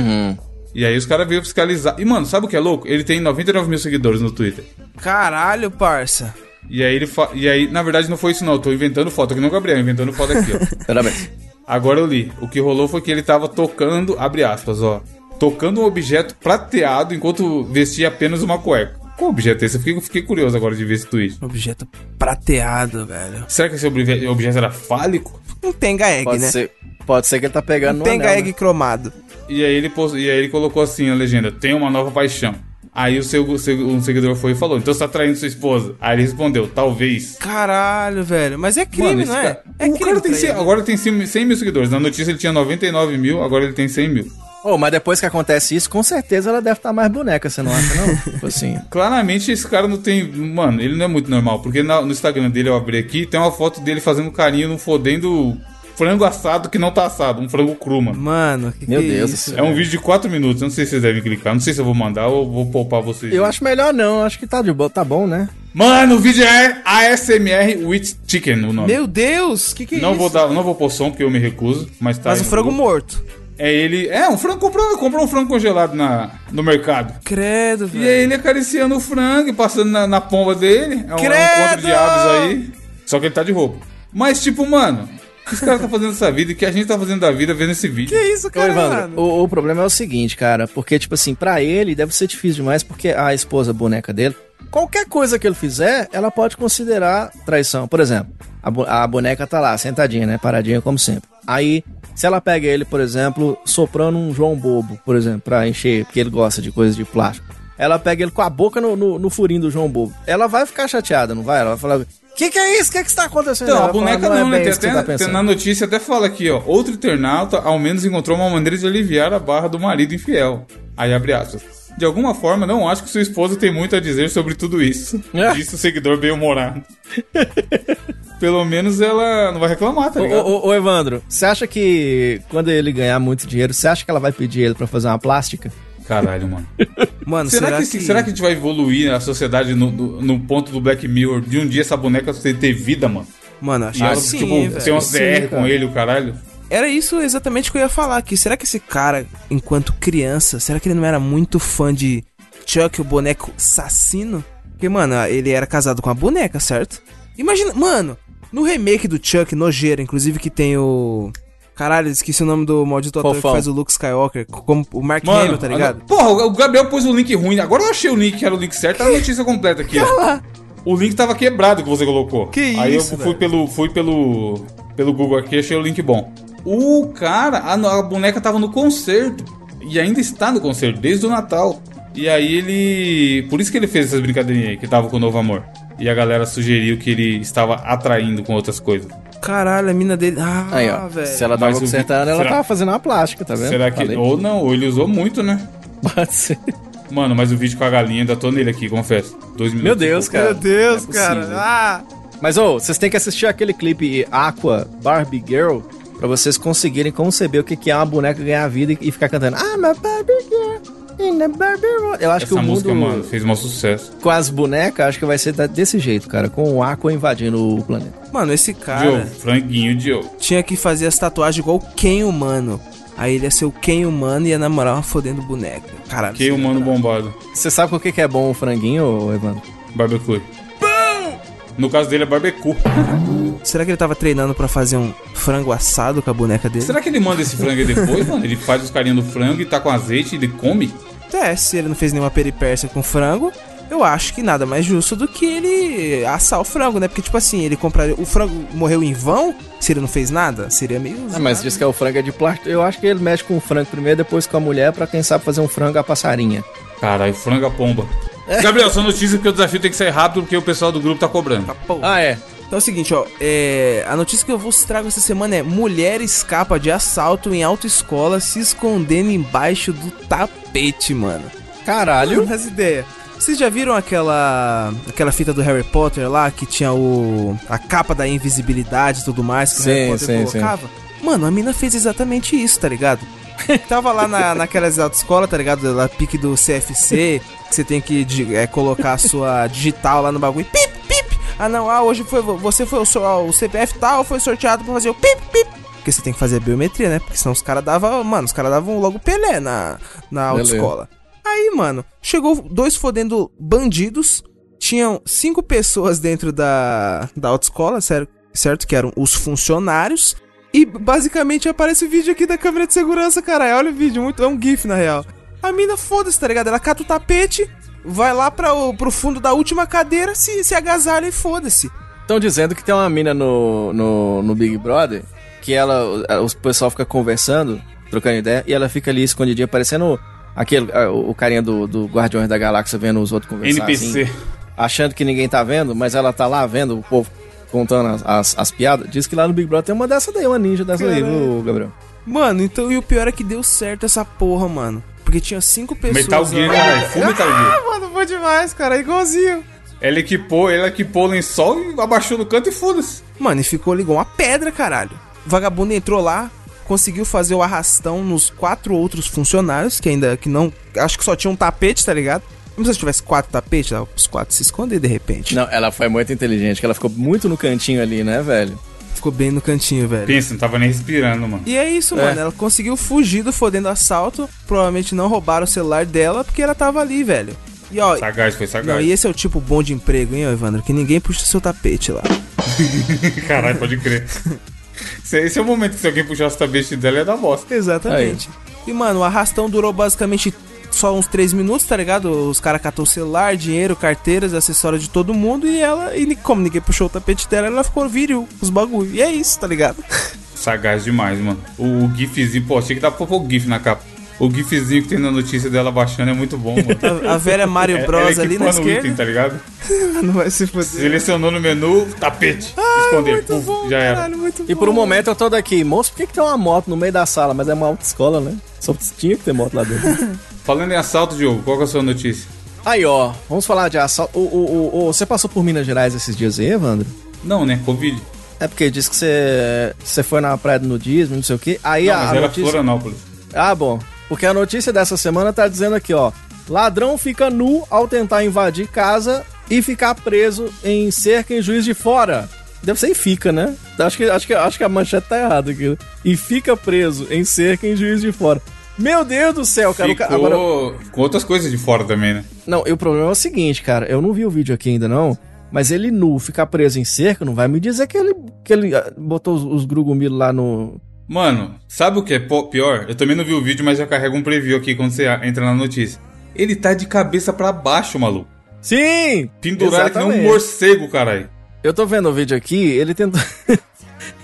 Speaker 2: E aí os caras veio fiscalizar. E, mano, sabe o que é louco? Ele tem 99 mil seguidores no Twitter.
Speaker 4: Caralho, parça.
Speaker 2: E aí ele fa... E aí, na verdade, não foi isso não. Eu tô inventando foto aqui no Gabriel, inventando foto aqui, ó.
Speaker 3: Parabéns.
Speaker 2: Agora eu li. O que rolou foi que ele tava tocando, abre aspas, ó. Tocando um objeto prateado enquanto vestia apenas uma cueca. Qual objeto é esse? Eu fiquei, fiquei curioso agora de ver esse tweet.
Speaker 4: Objeto prateado, velho.
Speaker 2: Será que esse obje- objeto era fálico?
Speaker 4: Um tenga egg,
Speaker 3: Pode
Speaker 4: né?
Speaker 3: ser, pode ser que ele tá pegando
Speaker 4: Um
Speaker 3: no
Speaker 4: tenga
Speaker 3: anel,
Speaker 4: egg
Speaker 3: né?
Speaker 4: cromado.
Speaker 2: E aí ele, pos- e aí ele colocou assim a legenda: Tem uma nova paixão. Aí o seu, um seguidor foi e falou: Então você tá traindo sua esposa? Aí ele respondeu: Talvez.
Speaker 4: Caralho, velho. Mas é crime,
Speaker 2: esse
Speaker 4: não é?
Speaker 2: cara-
Speaker 4: É
Speaker 2: o
Speaker 4: crime.
Speaker 2: cara tem
Speaker 4: trair,
Speaker 2: 100,
Speaker 4: né?
Speaker 2: agora tem 100, 100 mil seguidores. Na notícia ele tinha 99 mil, agora ele tem 100 mil.
Speaker 3: Ô, mas depois que acontece isso, com certeza ela deve estar mais boneca, você não acha, não? tipo assim.
Speaker 2: Claramente esse cara não tem. Mano, ele não é muito normal. Porque na- no Instagram dele, eu abri aqui, tem uma foto dele fazendo carinho num fodendo frango assado que não tá assado. Um frango cru, mano.
Speaker 4: Mano, que
Speaker 3: Meu
Speaker 4: que
Speaker 3: Deus
Speaker 4: é
Speaker 3: do
Speaker 4: isso?
Speaker 3: céu.
Speaker 2: É um vídeo de 4 minutos. Eu não sei se vocês devem clicar. Não sei se eu vou mandar ou vou poupar vocês.
Speaker 3: Eu acho melhor não, acho que tá de boa, tá bom, né?
Speaker 2: Mano, o vídeo é ASMR with Chicken, o nome.
Speaker 4: Meu Deus, que que é
Speaker 2: não
Speaker 4: isso?
Speaker 2: vou dar, não vou pôr som porque eu me recuso, mas tá.
Speaker 4: Mas
Speaker 2: aí
Speaker 4: o
Speaker 2: no
Speaker 4: frango morto.
Speaker 2: É ele. É, um frango comprou, comprou um frango congelado na, no mercado.
Speaker 4: Credo,
Speaker 2: E
Speaker 4: velho.
Speaker 2: aí ele acariciando o frango e passando na, na pomba dele. É um, é um
Speaker 4: Credo!
Speaker 2: encontro de aves aí. Só que ele tá de roupa. Mas, tipo, mano, o que os caras tá fazendo dessa vida e o que a gente tá fazendo da vida vendo esse vídeo?
Speaker 4: Que isso,
Speaker 3: Ô,
Speaker 4: cara?
Speaker 3: Evandro, o, o problema é o seguinte, cara, porque, tipo assim, pra ele deve ser difícil demais, porque a esposa boneca dele, qualquer coisa que ele fizer, ela pode considerar traição. Por exemplo, a, a boneca tá lá, sentadinha, né, paradinha como sempre. Aí, se ela pega ele, por exemplo, soprando um João Bobo, por exemplo, pra encher, porque ele gosta de coisas de plástico. Ela pega ele com a boca no, no, no furinho do João Bobo. Ela vai ficar chateada, não vai? Ela vai falar, que que é isso? Que que está acontecendo?
Speaker 2: Então,
Speaker 3: Ela
Speaker 2: a boneca
Speaker 3: falar,
Speaker 2: não,
Speaker 3: é
Speaker 2: né? Tem até,
Speaker 3: tá
Speaker 2: tem-
Speaker 3: pensando."
Speaker 2: na notícia até fala aqui, ó. Outro internauta ao menos encontrou uma maneira de aliviar a barra do marido infiel. Aí abre aspas. De alguma forma, não acho que sua esposa tem muito a dizer sobre tudo isso.
Speaker 3: É.
Speaker 2: Disse o seguidor bem humorado. Pelo menos ela não vai reclamar, tá
Speaker 3: Ô,
Speaker 2: ligado?
Speaker 3: ô, ô, Evandro, você acha que quando ele ganhar muito dinheiro, você acha que ela vai pedir ele pra fazer uma plástica?
Speaker 2: Caralho, mano.
Speaker 4: Mano,
Speaker 2: Será, que, será que a gente vai evoluir a sociedade no, no- no ponto do Black Mirror de um dia essa boneca ter, ter vida, mano?
Speaker 4: Mano, acho
Speaker 2: E ela,
Speaker 4: que sim,
Speaker 2: tipo,
Speaker 4: velho.
Speaker 2: tem umas
Speaker 3: Sim,
Speaker 2: DR com ele, o caralho.
Speaker 4: Era isso exatamente que eu ia falar aqui. Será que esse cara, enquanto criança, será que ele não era muito fã de Chuck, o boneco assassino? Porque, mano, ele era casado com a boneca, certo? Imagina, mano, no remake do Chuck, nojeira, inclusive que tem o... Caralho, esqueci o nome do maldito ator que faz o Luke Skywalker, como o Mark
Speaker 2: Mano,
Speaker 4: Hamill, tá ligado?
Speaker 2: Porra, o Gabriel pôs o link ruim. Agora eu achei o link que era o link certo. Tá a notícia completa aqui, ó. O link tava quebrado que você colocou.
Speaker 4: Que
Speaker 2: Aí
Speaker 4: isso,
Speaker 2: eu fui
Speaker 4: velho.
Speaker 2: pelo, fui pelo, pelo Google aqui e achei o link bom. O cara, a, a boneca tava no concerto. E ainda está no concerto, desde o Natal. E aí ele. Por isso que ele fez essas brincadeirinhas aí, que tava com o novo amor. E a galera sugeriu que ele estava atraindo com outras coisas.
Speaker 4: Caralho, a mina dele... Ah,
Speaker 3: Aí, ó.
Speaker 4: velho.
Speaker 3: Se ela tava
Speaker 2: Mas
Speaker 3: consertando, ela
Speaker 2: será-
Speaker 3: tava fazendo uma plástica, tá vendo?
Speaker 2: Será que.
Speaker 3: Falei.
Speaker 2: Ou não, ou ele usou muito, né?
Speaker 3: Pode ser.
Speaker 2: Mano, mas o vídeo com a galinha, ainda tô nele aqui, confesso. Dois minutos.
Speaker 3: Meu Deus, cara.
Speaker 4: Meu Deus,
Speaker 3: é
Speaker 4: cara. Ah...
Speaker 3: Mas, ô, vocês têm que assistir aquele clipe Aqua Barbie Girl pra vocês conseguirem conceber o que que é uma boneca ganhar vida e e ficar cantando I'm a Barbie Girl in a Barbie World. Eu acho que
Speaker 2: Essa
Speaker 3: o mundo
Speaker 2: música, mano, fez um sucesso.
Speaker 3: com as bonecas, acho que vai ser desse jeito, cara. Com o Aqua invadindo o planeta.
Speaker 4: Mano, esse
Speaker 2: Joe,
Speaker 4: cara
Speaker 2: franguinho Joe.
Speaker 4: tinha que fazer as tatuagens igual o Ken humano. Aí ele ia ser o Ken humano e ia namorar uma fodendo boneca. Caralho.
Speaker 2: Que humano bombado.
Speaker 3: Você sabe o que que é bom o franguinho, Evandro?
Speaker 2: Barbecue. No caso dele é barbecue.
Speaker 4: Será que ele tava treinando pra fazer um frango assado com a boneca dele?
Speaker 2: Será que ele manda esse frango aí depois, mano? Ele faz os carinhos do frango e tá com azeite e ele come?
Speaker 4: É, se ele não fez nenhuma peripécia com frango, eu acho que nada mais justo do que ele assar o frango, né? Porque, tipo assim, ele compraria. O frango morreu em vão se ele não fez nada? Seria meio.
Speaker 3: Ah, mas diz que é o frango é de plástico. Eu acho que ele mexe com o frango primeiro, depois com a mulher, pra quem sabe fazer um frango a passarinha.
Speaker 2: Caralho, frango a pomba. Gabriel, só notícia porque o desafio tem que sair rápido porque o pessoal do grupo tá cobrando.
Speaker 4: Pô.
Speaker 3: Ah, é.
Speaker 4: Então é o seguinte, ó. é, a notícia que eu vos trago essa semana é: mulher escapa de assalto em autoescola se escondendo embaixo do tapete, mano.
Speaker 3: Caralho.
Speaker 4: As ideias. Vocês já viram aquela aquela fita do Harry Potter lá que tinha o a capa da invisibilidade e tudo mais que
Speaker 3: Sim,
Speaker 4: o Harry Potter
Speaker 3: sim,
Speaker 4: colocava? Mano, a mina fez exatamente isso, tá ligado? Tava lá na, naquelas autoescolas, tá ligado? Lá pique do CFC, que você tem que di- é, colocar a sua digital lá no bagulho. Pip, pip. Ah, não, ah, hoje foi vo- você foi o, so- o CPF tal, foi sorteado pra fazer o pip, pip. Porque você tem que fazer a biometria, né? Porque senão os caras davam, mano, os caras davam logo Pelé na, na autoescola. Aí, mano, chegou dois fodendo bandidos tinham cinco pessoas dentro da, da autoescola, certo? Que eram os funcionários. E basicamente aparece o vídeo aqui da câmera de segurança, cara. Olha o vídeo, muito, é um GIF na real. A mina, foda-se, tá ligado? Ela cata o tapete, vai lá pra, o- pro fundo da última cadeira, se, se agasalha e foda-se.
Speaker 3: Estão dizendo que tem uma mina no, no, no Big Brother que ela, o pessoal fica conversando, trocando ideia, e ela fica ali escondidinha, parecendo aquele, o o carinha do, do Guardiões da Galáxia vendo os outros conversar.
Speaker 2: NPC.
Speaker 3: assim, achando que ninguém tá vendo, mas ela tá lá vendo o povo contando as, as, as piadas. Diz que lá no Big Brother tem uma dessa daí, uma ninja dessa daí, viu, Gabriel?
Speaker 4: Mano, então, e o pior é que deu certo essa porra, mano. Porque tinha cinco pessoas.
Speaker 2: Metal Gear, caralho. Full Metal Gear.
Speaker 4: Ah, mano, foi demais, cara. Igualzinho.
Speaker 2: Ela equipou, ela equipou o lençol e abaixou no canto e foda-se.
Speaker 4: Mano, e ficou ligou uma pedra, caralho. O vagabundo entrou lá, conseguiu fazer o arrastão nos quatro outros funcionários, que ainda que não. Acho que só tinha um tapete, tá ligado? Não sei se tivesse quatro tapetes, dava os quatro se esconder de repente.
Speaker 3: Não, ela foi muito inteligente, que ela ficou muito no cantinho ali, né, velho?
Speaker 4: Ficou bem no cantinho, velho.
Speaker 2: Pensa, não tava nem respirando, mano.
Speaker 4: E é isso, mano. Ela conseguiu fugir do fodendo assalto. Provavelmente não roubaram o celular dela porque ela tava ali, velho. E ó.
Speaker 2: Sagaz, foi
Speaker 4: Não,
Speaker 2: sagaz.
Speaker 4: e esse é o tipo bom de emprego, hein, Evandro? Que ninguém puxa seu tapete lá.
Speaker 2: Caralho, pode crer. Esse esse é o momento que se alguém puxasse o tapete dela ia dar bosta.
Speaker 4: Exatamente. E, mano, o arrastão durou basicamente só uns 3 minutos, tá ligado? Os caras catou celular, dinheiro, carteiras, acessórios de todo mundo e ela, e como ninguém puxou o tapete dela, ela ficou viril, os bagulho. E é isso, tá ligado?
Speaker 2: Sagaz demais, mano. O, o gifzinho, pô, achei que dá pra pôr o gif na capa. O gifzinho que tem na notícia dela baixando é muito bom, mano.
Speaker 4: A, a velha Mario
Speaker 2: É-
Speaker 4: Bros
Speaker 2: ela
Speaker 4: ali na esquerda.
Speaker 2: item, tá ligado?
Speaker 4: Não vai se foder.
Speaker 2: Selecionou no menu, tapete. esconder.
Speaker 4: Muito
Speaker 2: Puf,
Speaker 4: bom,
Speaker 2: já era.
Speaker 4: caralho, muito
Speaker 3: E por um momento eu tô daqui, moço, por que, que tem uma moto no meio da sala? Mas é uma autoescola, né? Só tinha que ter moto lá dentro.
Speaker 2: Falando em assalto, Diogo, qual que é a sua notícia?
Speaker 3: Aí, ó, vamos falar de assalto. O, o, o, o- você passou por Minas Gerais esses dias aí, Evandro?
Speaker 2: Não, né? Covid.
Speaker 3: É porque disse que você, você foi na praia do nudismo, não sei o quê. Aí
Speaker 2: Não,
Speaker 3: a,
Speaker 2: mas
Speaker 3: a
Speaker 2: era
Speaker 3: notícia...
Speaker 2: Florianópolis.
Speaker 3: Ah, bom. Porque a notícia dessa semana tá dizendo aqui, ó. Ladrão fica nu ao tentar invadir casa e ficar preso em cerca em Juiz de Fora. Deve ser e fica, né? Acho que, acho que, acho que a manchete tá errada aqui. E fica preso em cerca em Juiz de Fora. Meu Deus do céu, cara.
Speaker 2: Ficou
Speaker 3: Agora,
Speaker 2: com outras coisas de fora também, né?
Speaker 3: não, e o problema é o seguinte, cara. Eu não vi o vídeo aqui ainda, não. Mas ele nu, ficar preso em cerca, não vai me dizer que ele, que ele ah, botou os, os grugumilos lá no...
Speaker 2: Mano, sabe o que é pior? Eu também não vi o vídeo, mas já carrego um preview aqui quando você entra na notícia. Ele tá de cabeça pra baixo, maluco.
Speaker 3: Sim!
Speaker 2: Pendurado que nem um
Speaker 3: exatamente.
Speaker 2: morcego, caralho.
Speaker 3: Eu tô vendo o vídeo aqui, ele tentou.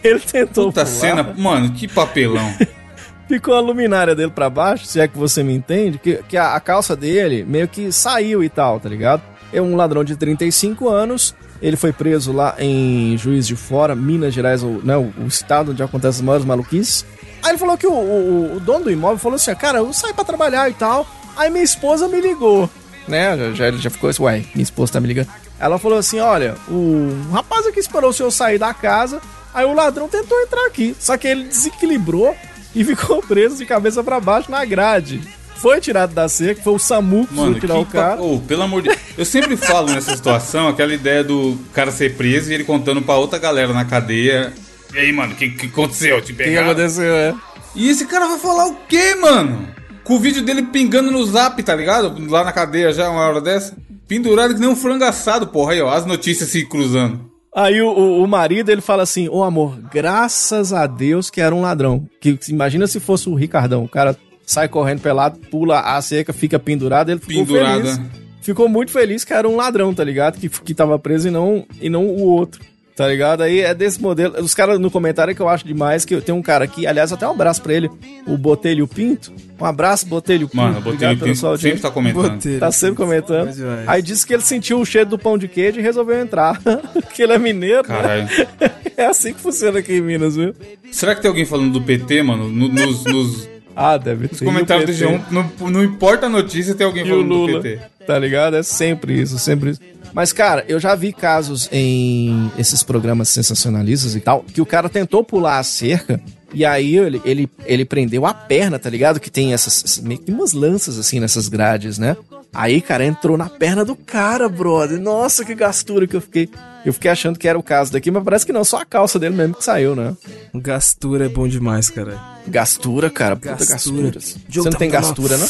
Speaker 3: ele tentou.
Speaker 2: Puta
Speaker 3: pular,
Speaker 2: cena, mano, que papelão.
Speaker 3: Ficou a luminária dele pra baixo, se é que você me entende, que, que a, a calça dele meio que saiu e tal, tá ligado? É um ladrão de 35 anos. Ele foi preso lá em Juiz de Fora, Minas Gerais, o, né, o, estado onde acontecem as maiores maluquices. Aí ele falou que o, o- o dono do imóvel falou assim: Cara, eu saí pra trabalhar e tal. Aí minha esposa me ligou, né? Já, já, ele já ficou assim: Ué, minha esposa tá me ligando. Ela falou assim: Olha, o rapaz aqui esperou o senhor sair da casa. Aí o ladrão tentou entrar aqui. Só que ele desequilibrou e ficou preso de cabeça pra baixo na grade. Foi tirado da cerca, foi o SAMU que
Speaker 2: Mano,
Speaker 3: foi tirar o
Speaker 2: que
Speaker 3: cara.
Speaker 2: pa... Ô, pelo amor de Deus. Eu sempre falo nessa situação aquela ideia do cara ser preso e ele contando pra outra galera na cadeia. E aí, mano, o que, que aconteceu? Te
Speaker 3: O que
Speaker 2: pegaram?
Speaker 3: aconteceu, é?
Speaker 2: E esse cara vai falar o quê, mano? Com o vídeo dele pingando no zap, tá ligado? Lá na cadeia já, uma hora dessa. Pendurado que nem um frango assado, porra. Aí, ó, as notícias se cruzando.
Speaker 3: Aí o, o, o marido ele fala assim: Ô amor, graças a Deus que era um ladrão. Que imagina se fosse o Ricardão. O cara sai correndo pelado, pula a cerca, fica pendurado. Ele ficou
Speaker 2: Pendurado,
Speaker 3: feliz.
Speaker 2: né?
Speaker 3: Ficou muito feliz que era um ladrão, tá ligado? Que, que tava preso e não, e não o outro. Tá ligado? Aí é desse modelo. Os caras no comentário que eu acho demais, que tem um cara aqui, aliás, até um abraço pra ele, o Botelho Pinto. Um abraço, Botelho Pinto.
Speaker 2: Mano, eu botei
Speaker 3: Obrigado
Speaker 2: o
Speaker 3: pela
Speaker 2: Pinto, sempre tá comentando.
Speaker 4: Botelho.
Speaker 3: Tá sempre comentando. Aí disse que ele sentiu o cheiro do pão de queijo e resolveu entrar. que ele é mineiro. né?
Speaker 2: Caralho.
Speaker 3: É assim que funciona aqui em Minas, viu?
Speaker 2: Será que tem alguém falando do PT, mano? No- nos, nos,
Speaker 3: Ah, deve ter.
Speaker 2: comentários do
Speaker 3: E o PT?
Speaker 2: G1, não, não importa a notícia, tem alguém
Speaker 3: E
Speaker 2: falando do
Speaker 3: Lula.
Speaker 2: PT.
Speaker 3: Tá ligado? É sempre isso, sempre isso. Mas, cara, eu já vi casos em esses programas sensacionalistas e tal, que o cara tentou pular a cerca e aí ele, ele, ele prendeu a perna, tá ligado? Que tem essas- meio que umas lanças assim nessas grades, né? Aí, cara, entrou na perna do cara, brother. Nossa, que gastura que eu fiquei. Eu fiquei achando que era o caso daqui, mas parece que não, só a calça dele mesmo que saiu, né?
Speaker 4: Gastura é bom demais, cara.
Speaker 3: Gastura, cara, puta
Speaker 4: Gastura.
Speaker 3: gasturas. Você não tem gastura, não?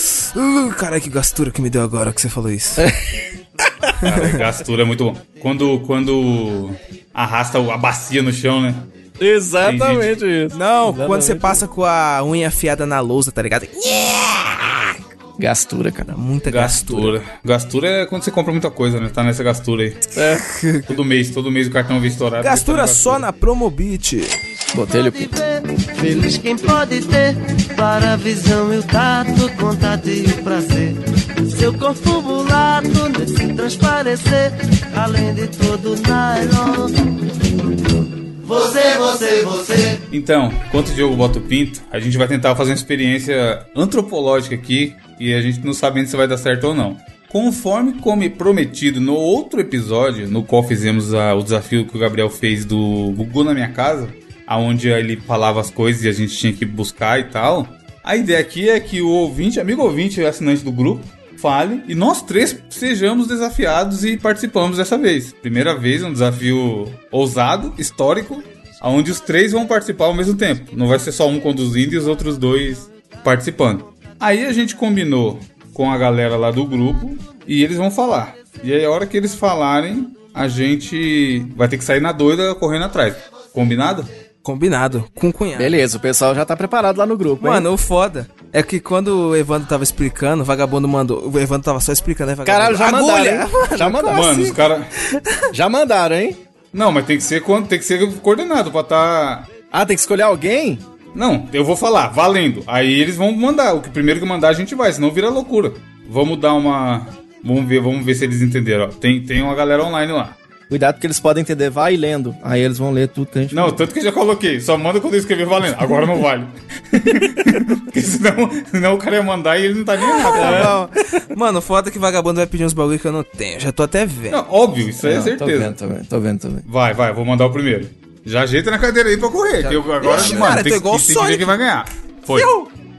Speaker 4: Uh, caralho, que gastura que me deu agora que você falou isso.
Speaker 2: Cara, gastura é muito bom. Quando, quando arrasta a bacia no chão, né?
Speaker 3: Exatamente isso.
Speaker 4: Não,
Speaker 3: Exatamente
Speaker 4: quando você
Speaker 3: isso.
Speaker 4: passa com a unha afiada na lousa, tá ligado?
Speaker 3: Gastura, cara.
Speaker 4: Muita gastura.
Speaker 2: Gastura. Gastura é quando você compra muita coisa, né? Tá nessa gastura aí.
Speaker 3: É.
Speaker 2: Todo mês, todo mês o cartão vem estourado.
Speaker 4: Gastura
Speaker 2: Tá
Speaker 4: só na Promobit.
Speaker 3: Botei-lhe o pinto.
Speaker 6: Feliz quem pode ter para a visão e o tato, contato e o prazer. Seu corpo mulato nesse transparecer, além de todo nylon. Você, você, você.
Speaker 2: Então, enquanto o Diogo bota o pinto, a gente vai tentar fazer uma experiência antropológica aqui e a gente não sabe ainda se vai dar certo ou não. Conforme como prometido no outro episódio, no qual fizemos a- o desafio que o Gabriel fez do Gugu na minha casa, aonde ele falava as coisas e a gente tinha que buscar e tal. A ideia aqui é que o ouvinte, amigo ouvinte, assinante do grupo, fale e nós três sejamos desafiados e participamos dessa vez. Primeira vez, um desafio ousado, histórico, onde os três vão participar ao mesmo tempo. Não vai ser só um conduzindo e os outros dois participando. Aí a gente combinou com a galera lá do grupo e eles vão falar. E aí a hora que eles falarem, a gente vai ter que sair na doida correndo atrás. Combinado?
Speaker 4: Combinado, com o cunhado.
Speaker 3: Beleza, o pessoal já tá preparado lá no grupo, hein?
Speaker 4: Mano, o foda é que quando o Evandro tava explicando, o vagabundo mandou. O Evandro tava só explicando, aí o
Speaker 3: Caralho,
Speaker 4: vagabundo.
Speaker 3: já
Speaker 4: Agulha!
Speaker 3: mandaram, hein? Já mandaram.
Speaker 2: Mano, os caras.
Speaker 3: Já mandaram, hein?
Speaker 2: Não, mas tem que ser quando tem que ser coordenado pra tá.
Speaker 3: Ah, tem que escolher alguém?
Speaker 2: Não, eu vou falar, valendo. Aí eles vão mandar. O que primeiro que mandar a gente vai, senão vira loucura. Vamos dar uma. Vamos ver, vamos ver se eles entenderam. ó. Tem, tem uma galera online lá.
Speaker 3: Cuidado porque eles podem entender, vai lendo. Aí eles vão ler tudo que a gente
Speaker 2: Não, tanto que eu já coloquei. Só manda quando eu escrever valendo. Agora não vale. Porque senão, senão o cara ia mandar e ele não tá nem né?
Speaker 4: Tá bom. Mano, o foda é que o vagabundo vai pedir uns bagulho que eu não tenho. Já tô até vendo.
Speaker 2: Não, óbvio, isso aí é
Speaker 3: Não, Tô
Speaker 2: certeza.
Speaker 3: vendo, tô vendo, tô vendo, tô vendo.
Speaker 2: Vai, vai, vou mandar o primeiro. Já ajeita na cadeira aí pra correr. Que eu, agora,
Speaker 4: Ixi,
Speaker 2: mano,
Speaker 4: cara,
Speaker 2: tem,
Speaker 4: tô
Speaker 2: que-
Speaker 4: igual
Speaker 2: tem que ver quem vai ganhar. Foi.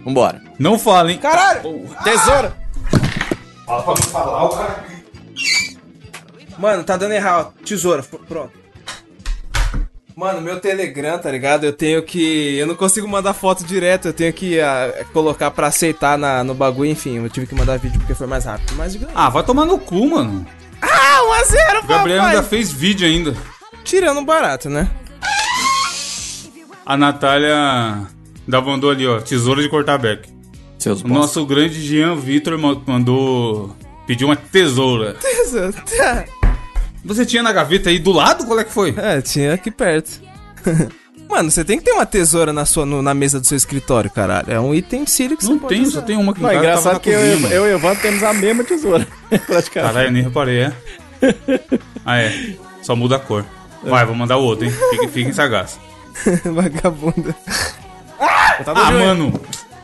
Speaker 3: Vambora.
Speaker 2: Não fala, hein?
Speaker 4: Caralho!
Speaker 3: Tesoura!
Speaker 2: Fala pra não falar, o cara.
Speaker 4: Mano, tá dando errado. Tesoura, pronto. Mano, meu Telegram, tá ligado? Eu tenho que. Eu não consigo mandar foto direto, eu tenho que ah, colocar pra aceitar na, no bagulho, enfim. Eu tive que mandar vídeo porque foi mais rápido. Mas.
Speaker 2: Ah, vai tomar no cu, mano.
Speaker 4: Ah, 1x0,
Speaker 2: O Gabriel
Speaker 4: papai!
Speaker 2: ainda fez vídeo ainda.
Speaker 4: Tirando barato, né?
Speaker 2: A Natália da mandou ali, ó. Tesoura de cortar beck.
Speaker 3: Seus
Speaker 2: O nosso grande Jean Vitor ma- mandou. Pediu uma tesoura.
Speaker 4: Tá.
Speaker 2: Você tinha na gaveta aí do lado? Qual é que foi?
Speaker 4: É, tinha aqui perto. Mano, você tem que ter uma tesoura na, sua, no- na mesa do seu escritório, caralho. É um item sírio que
Speaker 2: Não
Speaker 4: você pode
Speaker 2: tem,
Speaker 4: usar.
Speaker 2: só tem uma aqui em
Speaker 3: Não, é engraçado
Speaker 2: na
Speaker 3: que eu,
Speaker 2: cozinha,
Speaker 3: eu,
Speaker 2: mano.
Speaker 3: eu e o Evandro temos a mesma tesoura. Praticamente.
Speaker 2: Caralho, eu nem reparei, é? Ah, é. Só muda a cor. Vai, vou mandar o outro, hein? Fiquem, fiquem sagaz.
Speaker 4: Vagabundo.
Speaker 2: Ah, mano.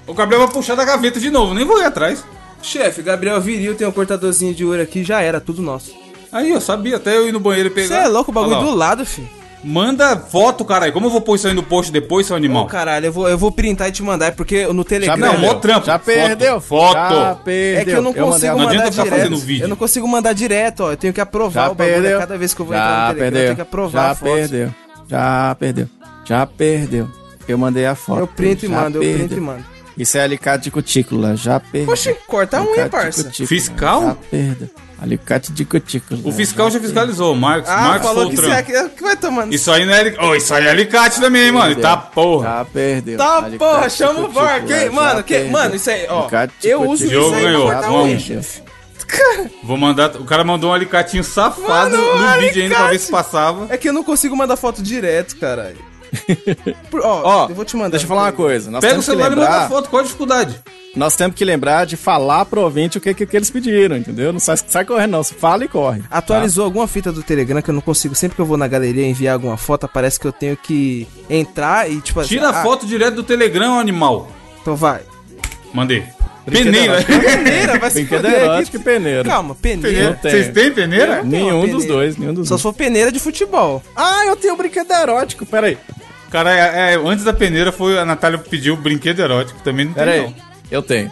Speaker 2: O Gabriel vai puxar da gaveta de novo, nem vou ir atrás.
Speaker 4: Chefe, Gabriel Viril tem um cortadorzinho de ouro aqui, já era, tudo nosso.
Speaker 2: Aí, eu sabia, até eu ir no banheiro e
Speaker 4: Você
Speaker 2: pegar.
Speaker 4: é louco, o bagulho
Speaker 2: ó.
Speaker 4: do lado, fi.
Speaker 2: Manda foto, caralho. Como eu vou pôr isso aí no post depois, seu
Speaker 4: Ô,
Speaker 2: animal?
Speaker 4: caralho, eu vou, eu vou printar e te mandar, é porque no
Speaker 3: Já
Speaker 4: Telegram...
Speaker 2: Não,
Speaker 3: perdeu.
Speaker 2: mó trampo.
Speaker 3: Já perdeu.
Speaker 2: foto.
Speaker 3: Já perdeu.
Speaker 4: É que eu não consigo
Speaker 2: Não
Speaker 4: mandar
Speaker 2: adianta ficar
Speaker 4: direto.
Speaker 2: fazendo vídeo.
Speaker 4: Eu não consigo mandar direto, ó. Eu tenho que aprovar
Speaker 3: Já
Speaker 4: o bagulho
Speaker 3: perdeu.
Speaker 4: cada vez que eu vou entrar
Speaker 3: Já
Speaker 4: no Telegram. Eu
Speaker 3: perdeu.
Speaker 4: tenho que aprovar
Speaker 3: Já
Speaker 4: a foto.
Speaker 3: perdeu. Já perdeu. Já perdeu. Eu mandei a foto.
Speaker 4: Eu printo e
Speaker 3: Já
Speaker 4: mando, eu
Speaker 3: perdeu.
Speaker 4: printo e mando.
Speaker 3: Isso é alicate de cutícula. Já perdeu.
Speaker 4: Oxi, corta a unha, parça.
Speaker 2: Fiscal?
Speaker 3: Já perdeu. Alicate de cutícula.
Speaker 2: O fiscal já fiscalizou, o Marcos.
Speaker 4: Ah,
Speaker 2: Marcos
Speaker 4: falou
Speaker 2: o
Speaker 4: que, você
Speaker 2: trampo.
Speaker 4: é, que vai tomando.
Speaker 2: Isso aí não é alicate. Oh, isso aí é alicate também, mano. E tá porra.
Speaker 3: Já perdeu.
Speaker 4: Tá,
Speaker 3: Alicate
Speaker 4: porra, chama o. VAR. Que, mano, que,
Speaker 3: perdeu.
Speaker 4: mano, isso aí, ó. Eu uso isso aí pra
Speaker 2: ganhou,
Speaker 4: cortar
Speaker 2: um um. Vou mandar. O cara mandou um alicatinho safado
Speaker 4: Mano,
Speaker 2: no vídeo ainda pra ver se passava.
Speaker 4: É que eu não consigo mandar foto direto, caralho. Por- Ó,
Speaker 3: Ó,
Speaker 4: eu vou te mandar.
Speaker 3: Deixa eu falar uma coisa. Nós
Speaker 2: Pega o celular e manda
Speaker 3: lembrar.
Speaker 2: foto. Qual a dificuldade?
Speaker 3: Nós temos que lembrar de falar pro ouvinte o que, que, que eles pediram, entendeu? Não sai, sai correndo, não. Você fala e corre.
Speaker 4: Atualizou alguma fita do Telegram que eu não consigo. Sempre que eu vou na galeria enviar alguma foto, parece que eu tenho que entrar e tipo assim.
Speaker 2: Tira a
Speaker 4: ah,
Speaker 2: foto direto do Telegram, animal.
Speaker 4: Então vai.
Speaker 2: Mandei. Peneira.
Speaker 4: Peneira, vai se
Speaker 3: Brinquedo erótico e peneira.
Speaker 4: Calma, peneira.
Speaker 2: Peneira.
Speaker 3: Tem.
Speaker 2: Vocês têm peneira?
Speaker 3: Nenhum
Speaker 4: uma
Speaker 3: dos
Speaker 4: peneira.
Speaker 3: dois, nenhum dos
Speaker 4: Só
Speaker 3: dois.
Speaker 4: se for peneira de futebol.
Speaker 3: Ah, eu tenho um brinquedo erótico, peraí.
Speaker 2: Cara, é, é, antes da peneira foi a Natália pediu o brinquedo erótico. Também não tem,
Speaker 3: Peraí.
Speaker 2: não.
Speaker 3: Eu tenho.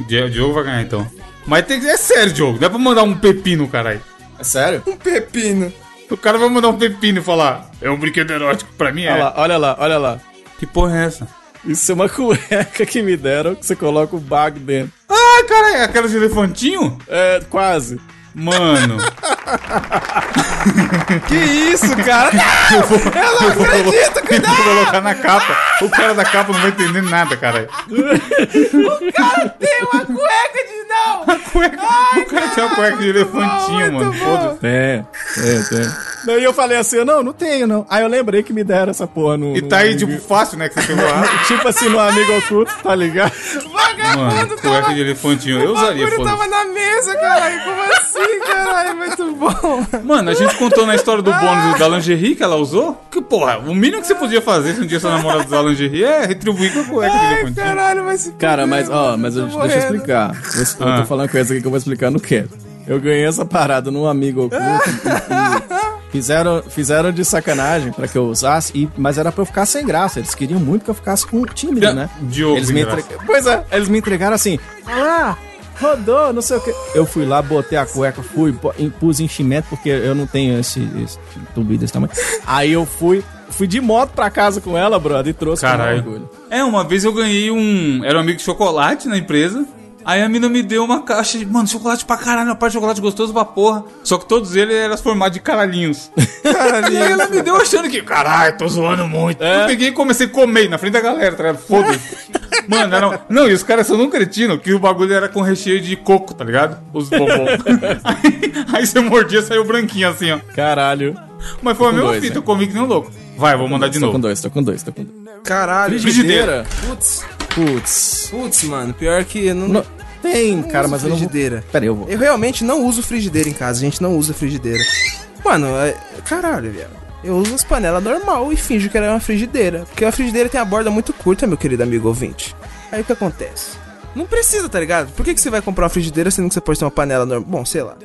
Speaker 2: O Di- o Diogo vai ganhar então. Mas tem que. É sério, Diogo. Não é pra mandar um pepino, caralho.
Speaker 3: É sério?
Speaker 4: Um pepino.
Speaker 2: O cara vai mandar um pepino e falar. É um brinquedo erótico. Pra mim é.
Speaker 3: Olha lá, olha lá, olha lá.
Speaker 2: Que porra é essa?
Speaker 3: Isso é uma cueca que me deram que você coloca o bag dentro.
Speaker 2: Ah, cara, é aquelas de elefantinho?
Speaker 3: É, quase.
Speaker 2: Mano,
Speaker 4: Que isso, cara?
Speaker 2: eu vou, eu vou acredito, eu vou colocar na capa. O cara da capa não vai entender nada, cara.
Speaker 4: Tem uma cueca de não!
Speaker 2: Cueca, o cara tinha uma cueca de elefantinho, mano. Foda-se.
Speaker 3: Tem, tem, tem. Daí eu falei assim, não, não tenho, não. Aí eu lembrei que me deram essa porra no...
Speaker 2: E tá aí,
Speaker 3: amigo-
Speaker 2: tipo, fácil, né? Que você pegou lá.
Speaker 3: Tipo assim, no amigo oculto, tá ligado?
Speaker 2: Mano, cueca de elefantinho. Eu usaria,
Speaker 4: Ele tava
Speaker 2: foda-se.
Speaker 4: na mesa, caralho. Como assim, caralho? Muito bom.
Speaker 2: Mano, a gente contou na história do bônus da lingerie que ela usou. Que, porra, o mínimo que você podia fazer se um dia sua namorada usar lingerie é retribuir com a cueca de
Speaker 4: Ai, caralho, se
Speaker 3: Cara, mas, ó, mas eu- deixa eu explicar. Eu, eu
Speaker 2: Ah.
Speaker 3: tô falando coisa aqui que eu vou explicar no quero. Eu ganhei essa parada num amigo oculto fizeram, fizeram de sacanagem pra que eu usasse, e, mas era pra eu ficar sem graça. Eles queriam muito que eu ficasse com tímido, né?
Speaker 2: Diogo
Speaker 3: eles me entre- Pois é, eles me entregaram assim, ah, rodou, não sei o que. Eu fui lá, botei a cueca, fui, pus enchimento, porque eu não tenho esse, esse tubo desse tamanho. Aí eu fui, fui de moto pra casa com ela, brother, e trouxe com
Speaker 2: Caralho.
Speaker 3: orgulho.
Speaker 2: É, uma vez eu ganhei um. Era um amigo de chocolate na empresa. Aí a mina me deu uma caixa de. Mano, chocolate pra caralho, uma parte de chocolate gostoso pra porra. Só que todos eles eram formados de caralhinhos. E aí ela me deu achando que, caralho, tô zoando muito. Eu peguei e comecei a comer na frente da galera, tá ligado? Foda-se. Mano, era... não, e os caras são um cretino que o bagulho era com recheio de coco, tá ligado? Os bombons. aí, aí você mordia saiu branquinho assim, ó.
Speaker 3: Caralho.
Speaker 2: Mas foi a mesma
Speaker 3: dois,
Speaker 2: fita,
Speaker 3: hein?
Speaker 2: eu comi que nem um louco. Vai, vou mandar de
Speaker 3: Tô com
Speaker 2: novo.
Speaker 3: dois, tô com dois, tô com dois.
Speaker 4: Caralho.
Speaker 2: Frigideira.
Speaker 4: Putz,
Speaker 3: Putz.
Speaker 4: putz, mano. Pior que não...
Speaker 3: Não, tem, cara,
Speaker 4: uso
Speaker 3: mas eu não vou...
Speaker 4: frigideira.
Speaker 3: Pera aí, eu vou.
Speaker 4: Eu realmente não uso frigideira em casa, a gente não usa frigideira. Mano, é... caralho, velho. Eu uso as panelas normal e finjo que ela é uma frigideira. Porque a frigideira tem a borda muito curta, meu querido amigo ouvinte. Aí o que acontece? Não precisa, tá ligado? Por que, que você vai comprar uma frigideira sendo que você pode ter uma panela normal? Bom, sei lá.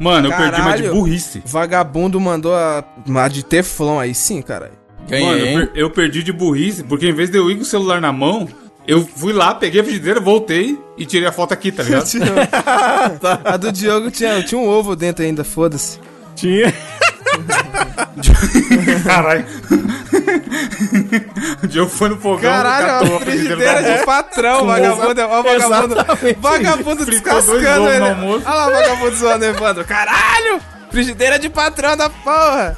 Speaker 2: Mano, eu perdi, mas de
Speaker 4: Caralho.
Speaker 2: burrice.
Speaker 4: Vagabundo mandou a, uma de Teflon aí sim, caralho.
Speaker 3: Ganhei,
Speaker 2: Mano, eu, per- eu perdi de burrice, porque em vez de eu ir com o celular na mão, eu fui lá, peguei a frigideira, voltei e tirei a foto aqui, tá ligado?
Speaker 4: A do Diogo tinha, tinha um ovo dentro ainda, foda-se.
Speaker 3: Tinha.
Speaker 2: Caralho. o Diogo foi no fogão,
Speaker 4: Caralho, uma
Speaker 2: frigideira
Speaker 4: de patrão,
Speaker 3: Com
Speaker 4: vagabundo. Ó, o vagabundo.
Speaker 3: Exatamente.
Speaker 4: Vagabundo descascando ele. Olha lá o vagabundo zoando Evandro. Caralho! Frigideira de patrão da porra!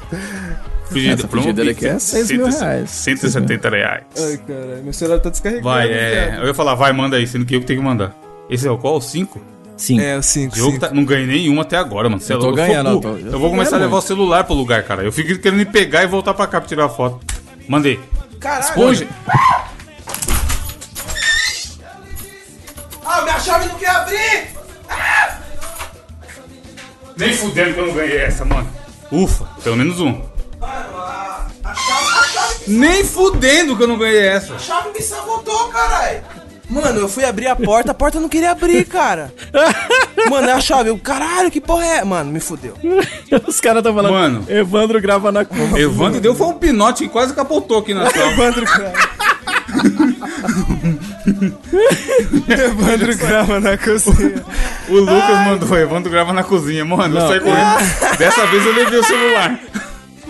Speaker 3: Essa frigideira aqui é 6 mil reais.
Speaker 2: 170 reais.
Speaker 4: Ai, caralho, meu celular tá descarregando.
Speaker 2: Vai, é. Eu ia falar, vai, manda aí, sendo que eu que tenho que mandar. Esse é o qual? O 5?
Speaker 3: Sim.
Speaker 4: É, o 5.
Speaker 2: Diogo tá, não ganhei nenhum até agora, mano. Cê é
Speaker 3: Eu tô
Speaker 2: louco,
Speaker 3: ganhando, eu tô-
Speaker 2: eu,
Speaker 3: eu
Speaker 2: vou começar a levar o celular pro lugar, cara. Eu fico querendo me pegar e voltar pra cá pra tirar a foto. Mandei.
Speaker 4: Caralho!
Speaker 2: Hoje.
Speaker 4: Ah, minha chave não quer abrir!
Speaker 2: Nem fudendo que eu não ganhei essa, mano. Ufa, pelo menos um. Nem fudendo que eu não ganhei essa.
Speaker 4: A chave me sabotou, caralho! Mano, eu fui abrir a porta, a porta não queria abrir, cara. Mano, é a chave. Eu, caralho, que porra é? Mano, me fudeu.
Speaker 3: Os caras estão falando.
Speaker 2: Mano.
Speaker 3: Evandro grava na conta.
Speaker 2: Evandro deu foi um pinote que quase capotou aqui na sala.
Speaker 4: Evandro, cara. Evandro grava na cozinha.
Speaker 2: O Lucas mandou, Evandro grava na cozinha. Mano, eu saí correndo. Dessa vez eu levei o celular.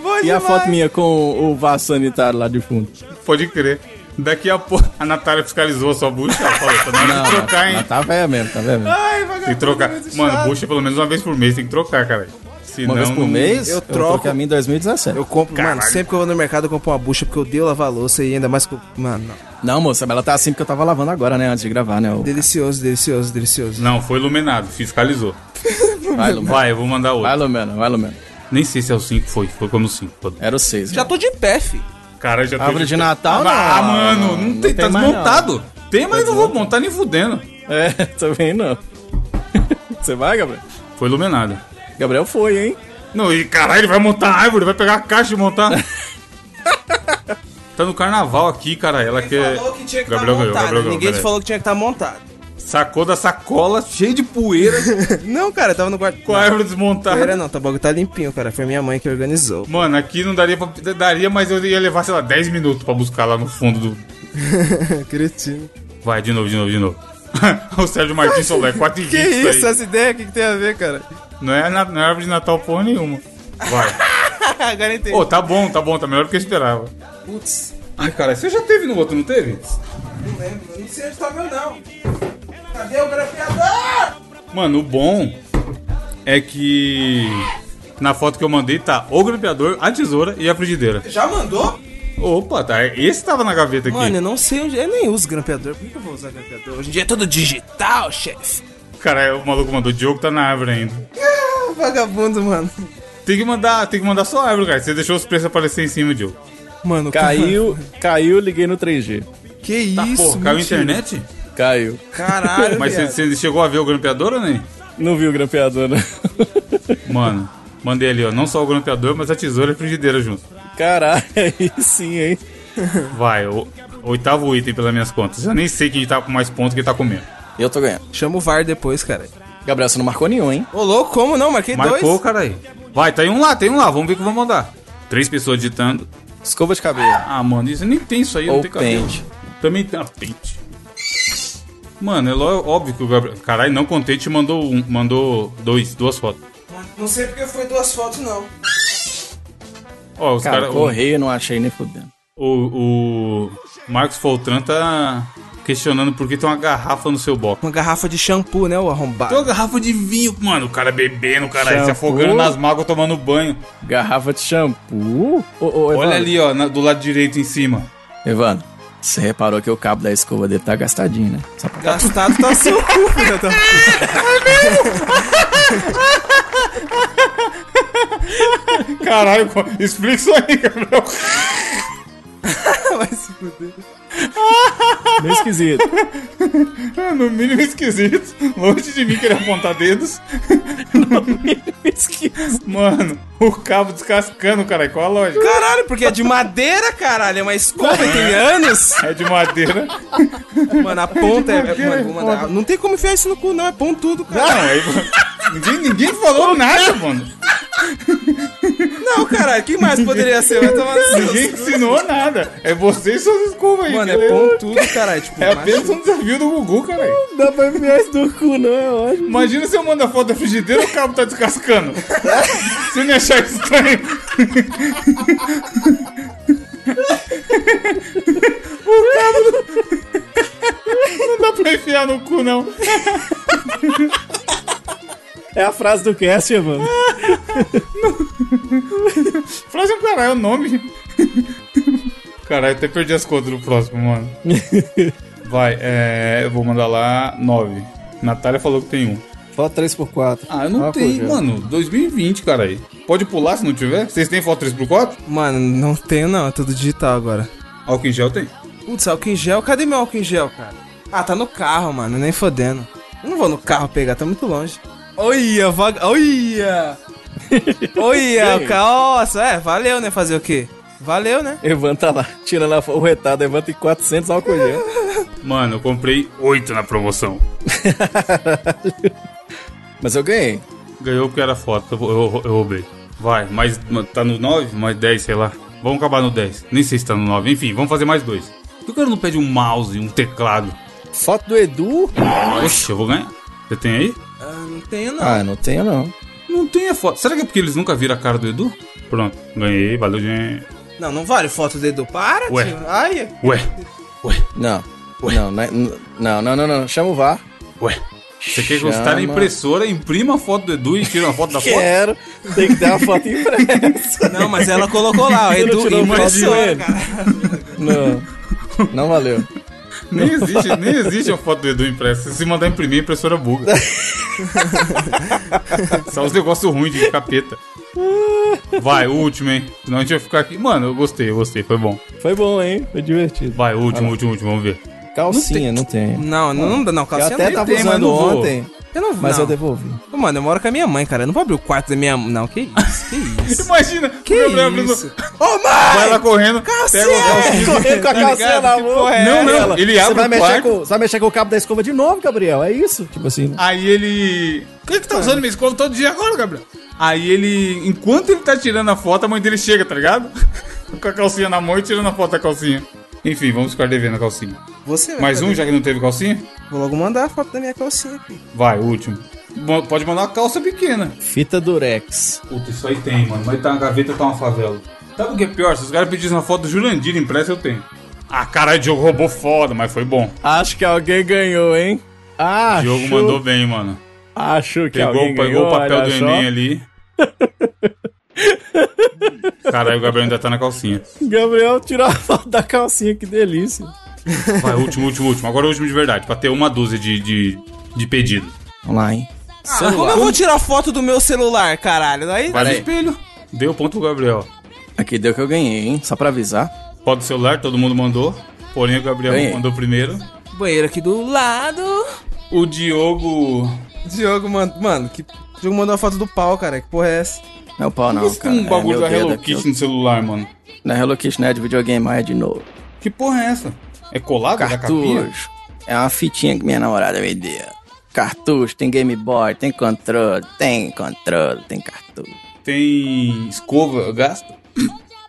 Speaker 4: Bom
Speaker 3: E a
Speaker 4: demais.
Speaker 3: foto minha com o vaso sanitário lá de fundo?
Speaker 2: Pode crer. Daqui a pouco a Natália fiscalizou a sua bucha. Ela falou, tá na hora de trocar, hein?
Speaker 3: tá velho mesmo, tá velho mesmo.
Speaker 4: Ai, vagabundo.
Speaker 2: Tem que trocar. Mano, bucha pelo menos uma vez por mês tem que trocar, cara. Senão,
Speaker 3: Uma vez por
Speaker 2: não-
Speaker 3: mês?
Speaker 4: Eu troco.
Speaker 3: troquei a minha em 2017.
Speaker 4: Eu compro, mano,
Speaker 2: Caralho.
Speaker 4: sempre que eu vou no mercado eu compro uma bucha porque eu odeio lavar louça e ainda mais que eu... Mano, não.
Speaker 3: Não, moça, mas ela tá assim porque eu tava lavando agora, né? Antes de gravar, né? O...
Speaker 4: Delicioso, delicioso, delicioso.
Speaker 2: Não, foi iluminado, fiscalizou.
Speaker 3: Vai, Lumena.
Speaker 2: Vai, eu vou mandar outro.
Speaker 3: Vai, Lumena, vai, Lumena.
Speaker 2: Nem sei se é o 5, foi. Foi como 5.
Speaker 3: Era o 6.
Speaker 4: Já tô de pé, fi.
Speaker 2: Cara, já tô
Speaker 3: Árvore de Natal,
Speaker 2: Ah,
Speaker 3: não.
Speaker 2: mano, não,
Speaker 3: Não
Speaker 2: tem,
Speaker 3: tem
Speaker 2: tá desmontado. Tem, mas não vou montar nem fudendo.
Speaker 3: É, também não. Você vai, Gabriel?
Speaker 2: Foi iluminado.
Speaker 3: Gabriel foi, hein?
Speaker 2: Não, e caralho, ele vai montar a árvore, vai pegar a caixa e montar. tá no carnaval aqui, cara. Ela quer.
Speaker 4: Falou que tinha que
Speaker 2: Gabriel
Speaker 4: montado.
Speaker 2: Gabriel ganhou,
Speaker 4: Ninguém te falou que tinha que estar montado.
Speaker 2: Sacou da sacola, cheio de poeira,
Speaker 4: Não, cara, tava no guarda.
Speaker 2: com a árvore desmontada.
Speaker 4: Poeira não, tá, o bagulho tá limpinho, cara. Foi minha mãe que organizou.
Speaker 2: Mano, aqui não daria pra. Daria, mas eu ia levar, sei lá, 10 minutos pra buscar lá no fundo do.
Speaker 4: Cretino.
Speaker 2: Vai, de novo, de novo, de novo. o Sérgio Martins Solé, 4 e 20
Speaker 4: Que
Speaker 2: isso
Speaker 4: essa ideia? O que, que tem a ver, cara?
Speaker 2: Não é, na, não é árvore de Natal porra nenhuma. Vai.
Speaker 4: Agora entendi.
Speaker 2: Ô, tá bom, tá bom, tá melhor do que eu esperava.
Speaker 4: Putz,
Speaker 2: Ai, cara, você já teve no outro, não teve?
Speaker 4: não lembro. Não sei onde meu, não. Cadê o grampeador?
Speaker 2: Mano, o bom é que na foto que eu mandei tá o grampeador, a tesoura e a frigideira.
Speaker 4: Já mandou?
Speaker 2: Opa, tá. Esse tava na gaveta aqui.
Speaker 4: Mano, eu não sei onde. Eu nem uso grampeador. Por que eu vou usar grampeador? Hoje em dia é tudo digital, chefe.
Speaker 2: Cara, o maluco mandou, o Diogo tá na árvore ainda.
Speaker 4: Ah, vagabundo, mano.
Speaker 2: Tem que mandar, tem que mandar só a árvore, cara. Você deixou os preços aparecer em cima, Diogo.
Speaker 4: Mano,
Speaker 3: Caiu, caiu, liguei no 3G.
Speaker 4: Que
Speaker 2: Tá,
Speaker 4: isso?
Speaker 2: porra, caiu a
Speaker 4: mentira.
Speaker 2: internet?
Speaker 3: Caiu.
Speaker 4: Caralho,
Speaker 2: Mas você, chegou a ver o grampeador ou nem?
Speaker 3: Não vi o grampeador, né?
Speaker 2: Mano, mandei ali, ó. Não só o grampeador, mas a tesoura e a frigideira junto.
Speaker 3: Caralho, aí sim, hein?
Speaker 2: Vai, o oitavo item pelas minhas contas. Eu nem sei quem tá com mais pontos que tá comendo.
Speaker 3: Eu tô ganhando.
Speaker 4: Chama o VAR depois, cara.
Speaker 3: Gabriel, você não marcou nenhum, hein?
Speaker 4: Ô, louco, como não? Marquei
Speaker 2: Marcou,
Speaker 4: dois.
Speaker 2: caralho. Vai, tá aí um lá, tem um lá. Vamos ver o que vão mandar. Três pessoas digitando.
Speaker 3: Escova de cabelo.
Speaker 2: Ah, mano, isso nem tem isso aí, não
Speaker 3: Ou
Speaker 2: tem cabelo.
Speaker 3: pente.
Speaker 2: Também tem a pente. Mano, é óbvio que o Gabriel. Caralho, não contente mandou um, mandou dois, duas fotos.
Speaker 4: Não sei porque foi duas fotos, não.
Speaker 2: Ó, os
Speaker 3: Cara,
Speaker 2: caras.
Speaker 3: correio não achei nem fudendo.
Speaker 2: O, o Marcos Foltran tá questionando por que tem uma garrafa no seu box.
Speaker 4: Uma garrafa de shampoo, né, o
Speaker 2: Tem
Speaker 4: arrombado?
Speaker 2: uma garrafa de vinho, mano. O cara bebendo, cara, se afogando nas mágoas, tomando banho.
Speaker 3: Garrafa de shampoo? Ô, ô,
Speaker 2: Olha ali, ó, na- do lado direito em cima.
Speaker 3: Evandro, você reparou que o cabo da escova dele tá gastadinho, né? Só pra...
Speaker 4: Gastado tá seu cu, filho da
Speaker 2: Caralho, co- explica isso aí, Gabriel.
Speaker 4: Vai se fuder.
Speaker 3: Meio esquisito.
Speaker 2: É, No mínimo esquisito. Longe de mim querer apontar dedos.
Speaker 3: esquisito.
Speaker 2: Mano, o cabo descascando, caralho. Qual a lógica?
Speaker 4: Caralho, porque é de madeira, caralho. É uma escova e tem anos.
Speaker 2: É de madeira.
Speaker 4: Mano, a ponta é. é- mano, vou mandar- Não tem como enfiar isso no cu, não. É pontudo,
Speaker 2: Não,
Speaker 4: cara.
Speaker 2: aí, ninguém, ninguém falou nada, mano.
Speaker 4: Não, caralho. Quem mais poderia ser? Vai tomar no.
Speaker 2: Ninguém ensinou nada. É você e suas escovas aí.
Speaker 4: Mano, é pontudo, caralho. Tipo,
Speaker 2: É
Speaker 4: macho-
Speaker 2: apenas um desafio do Gugu, caralho.
Speaker 3: Não dá pra enfiar isso no cu, não, é ótimo.
Speaker 2: Imagina se eu mando a foto da frigideira e o cabo tá descascando. Você ia achar estranho? o cabo não... não dá pra enfiar no cu, não.
Speaker 3: É a frase do cast, mano.
Speaker 2: Frase é um caralho, é o nome. Caralho, até perdi as contas do próximo, mano. Vai, é... Eu vou mandar lá nove. Natália falou que tem um.
Speaker 3: Foto 3x4.
Speaker 2: Ah, eu não
Speaker 3: Ah,
Speaker 2: tenho,
Speaker 3: pô,
Speaker 2: mano. 2020, caralho. Pode pular se não tiver? Vocês têm foto 3x4?
Speaker 4: Mano, não tenho, não. É tudo digital agora.
Speaker 2: Álcool em gel tem.
Speaker 4: Putz, álcool em gel. Cadê meu álcool em gel, cara? Ah, tá no carro, mano. Nem fodendo. Eu não vou no carro pegar, tá muito longe. Olha, vaga. Olha! Olha, Nossa, é, valeu, né? Fazer o quê? Valeu, né?
Speaker 3: Evan tá lá, tirando a fo- o retado. Evan tem 400 álcool gel.
Speaker 2: Mano, eu comprei 8 na promoção.
Speaker 3: Mas eu ganhei.
Speaker 2: Ganhou porque era foto, eu, eu, eu roubei. Vai, mais, tá no 9? Mais 10, sei lá. Vamos acabar no 10. Nem sei se tá no 9. Enfim, vamos fazer mais dois. Por que o cara não pede um mouse, um teclado?
Speaker 3: Foto do Edu?
Speaker 2: Oxe, eu vou ganhar. Você tem aí?
Speaker 4: Ah, não tenho, não.
Speaker 3: Ah, não tenho não.
Speaker 2: Não tem a foto. Será que é porque eles nunca viram a cara do Edu? Pronto, ganhei, valeu, gente.
Speaker 4: Não, não vale foto do Edu. Para,
Speaker 2: Ué.
Speaker 4: tio. Ai,
Speaker 2: Ué, ué,
Speaker 3: Não. Não, não, é- não, não, não, não. Chama o VAR.
Speaker 2: ué. Você quer na
Speaker 3: Chama.
Speaker 2: impressora, imprima a foto do Edu e tira uma foto da foto?
Speaker 3: Quero. Tem que ter uma foto impressa.
Speaker 4: não, mas ela colocou lá,
Speaker 3: não
Speaker 4: Edu impressora, cara.
Speaker 3: Não. Não valeu.
Speaker 2: Nem existe, nem existe a foto do Edu impressa. Se mandar imprimir, a impressora buga. Só os negócios ruins de capeta. Vai, último, hein? Senão a gente vai ficar aqui. Mano, eu gostei, eu gostei, foi bom.
Speaker 3: Foi bom, hein? Foi divertido.
Speaker 2: Vai, último, último, último, vamos ver.
Speaker 3: Calcinha, não tem.
Speaker 4: Não, não, não, não,
Speaker 3: Eu
Speaker 4: calcinha
Speaker 3: até
Speaker 4: não
Speaker 3: tava
Speaker 2: tem,
Speaker 3: usando
Speaker 2: não vou.
Speaker 4: Eu não
Speaker 3: mas
Speaker 4: não.
Speaker 3: eu devolvi.
Speaker 4: Ô, Mano, eu moro com a minha mãe, cara. Eu não vou abrir o quarto da minha Não, que isso, que isso.
Speaker 2: Imagina,
Speaker 4: Que
Speaker 2: abrindo-
Speaker 4: isso? Ô, mãe!
Speaker 2: vai lá correndo, pega o calcinha.
Speaker 3: Correndo com a calcinha na mão.
Speaker 4: é
Speaker 2: Não, não,
Speaker 3: Ela,
Speaker 2: ele
Speaker 3: você
Speaker 2: abre
Speaker 3: vai
Speaker 2: o
Speaker 3: mexer
Speaker 2: quarto.
Speaker 3: com, Você vai mexer com o cabo da escova de novo, Gabriel. É isso? Tipo assim.
Speaker 2: Aí ele. Por que, que tá usando minha escova todo dia agora, Gabriel? Aí ele. Enquanto ele tá tirando a foto, a mãe dele chega, tá ligado? Com a calcinha na mão e tirando a foto da calcinha. Enfim, vamos ficar devendo a calcinha.
Speaker 4: Você vai
Speaker 2: Mais um, já que não teve calcinha?
Speaker 4: Vou logo mandar a foto da minha calcinha aqui.
Speaker 2: Vai, o último. Mo- Pode mandar uma calça pequena.
Speaker 3: Fita Durex.
Speaker 2: Puta, isso aí tem, mano. Mas tá na gaveta, tá uma favela. Sabe o que é pior? Se os caras pedissem uma foto do Jurandir impressa, eu tenho. Ah, caralho, Diogo roubou foda, mas foi bom.
Speaker 3: Acho que alguém ganhou, hein? Ah,
Speaker 2: Diogo mandou bem, mano.
Speaker 3: Achou que
Speaker 2: Pegou,
Speaker 3: alguém
Speaker 2: pegou
Speaker 3: ganhou,
Speaker 2: o papel do
Speaker 3: só.
Speaker 2: Enem ali. Caralho, o Gabriel ainda tá na calcinha.
Speaker 3: Gabriel tirou a foto da calcinha, que delícia.
Speaker 2: Vai, último, último, último. Agora o último de verdade, pra ter uma dúzia de, de, de pedido.
Speaker 3: Vamos lá, hein?
Speaker 4: Ah, como eu vou tirar foto do meu celular, caralho? Aí,
Speaker 2: Vai no espelho. Deu ponto pro Gabriel.
Speaker 3: Aqui deu que eu ganhei, hein? Só pra avisar.
Speaker 2: Pode celular, todo mundo mandou. Porém, o Gabriel
Speaker 3: Ganhei.
Speaker 2: mandou primeiro.
Speaker 4: banheiro aqui do lado.
Speaker 2: O Diogo.
Speaker 4: Diogo, mano, mano, que. O Diogo mandou uma foto do pau, cara. Que porra é essa?
Speaker 3: Não é o pau,
Speaker 2: Por
Speaker 3: não,
Speaker 2: que você
Speaker 3: cara.
Speaker 2: tem um bagulho
Speaker 3: é
Speaker 2: da Hello. Kitty no celular, mano?
Speaker 3: Não é Hello Kitty, não é de videogame, mas é de novo.
Speaker 2: Que porra é essa? É colado da capinha?
Speaker 3: Cartucho. É uma fitinha que minha namorada me deu. Cartucho, tem Game Boy, tem controle, tem controle, tem cartucho.
Speaker 2: Tem escova, eu gasto?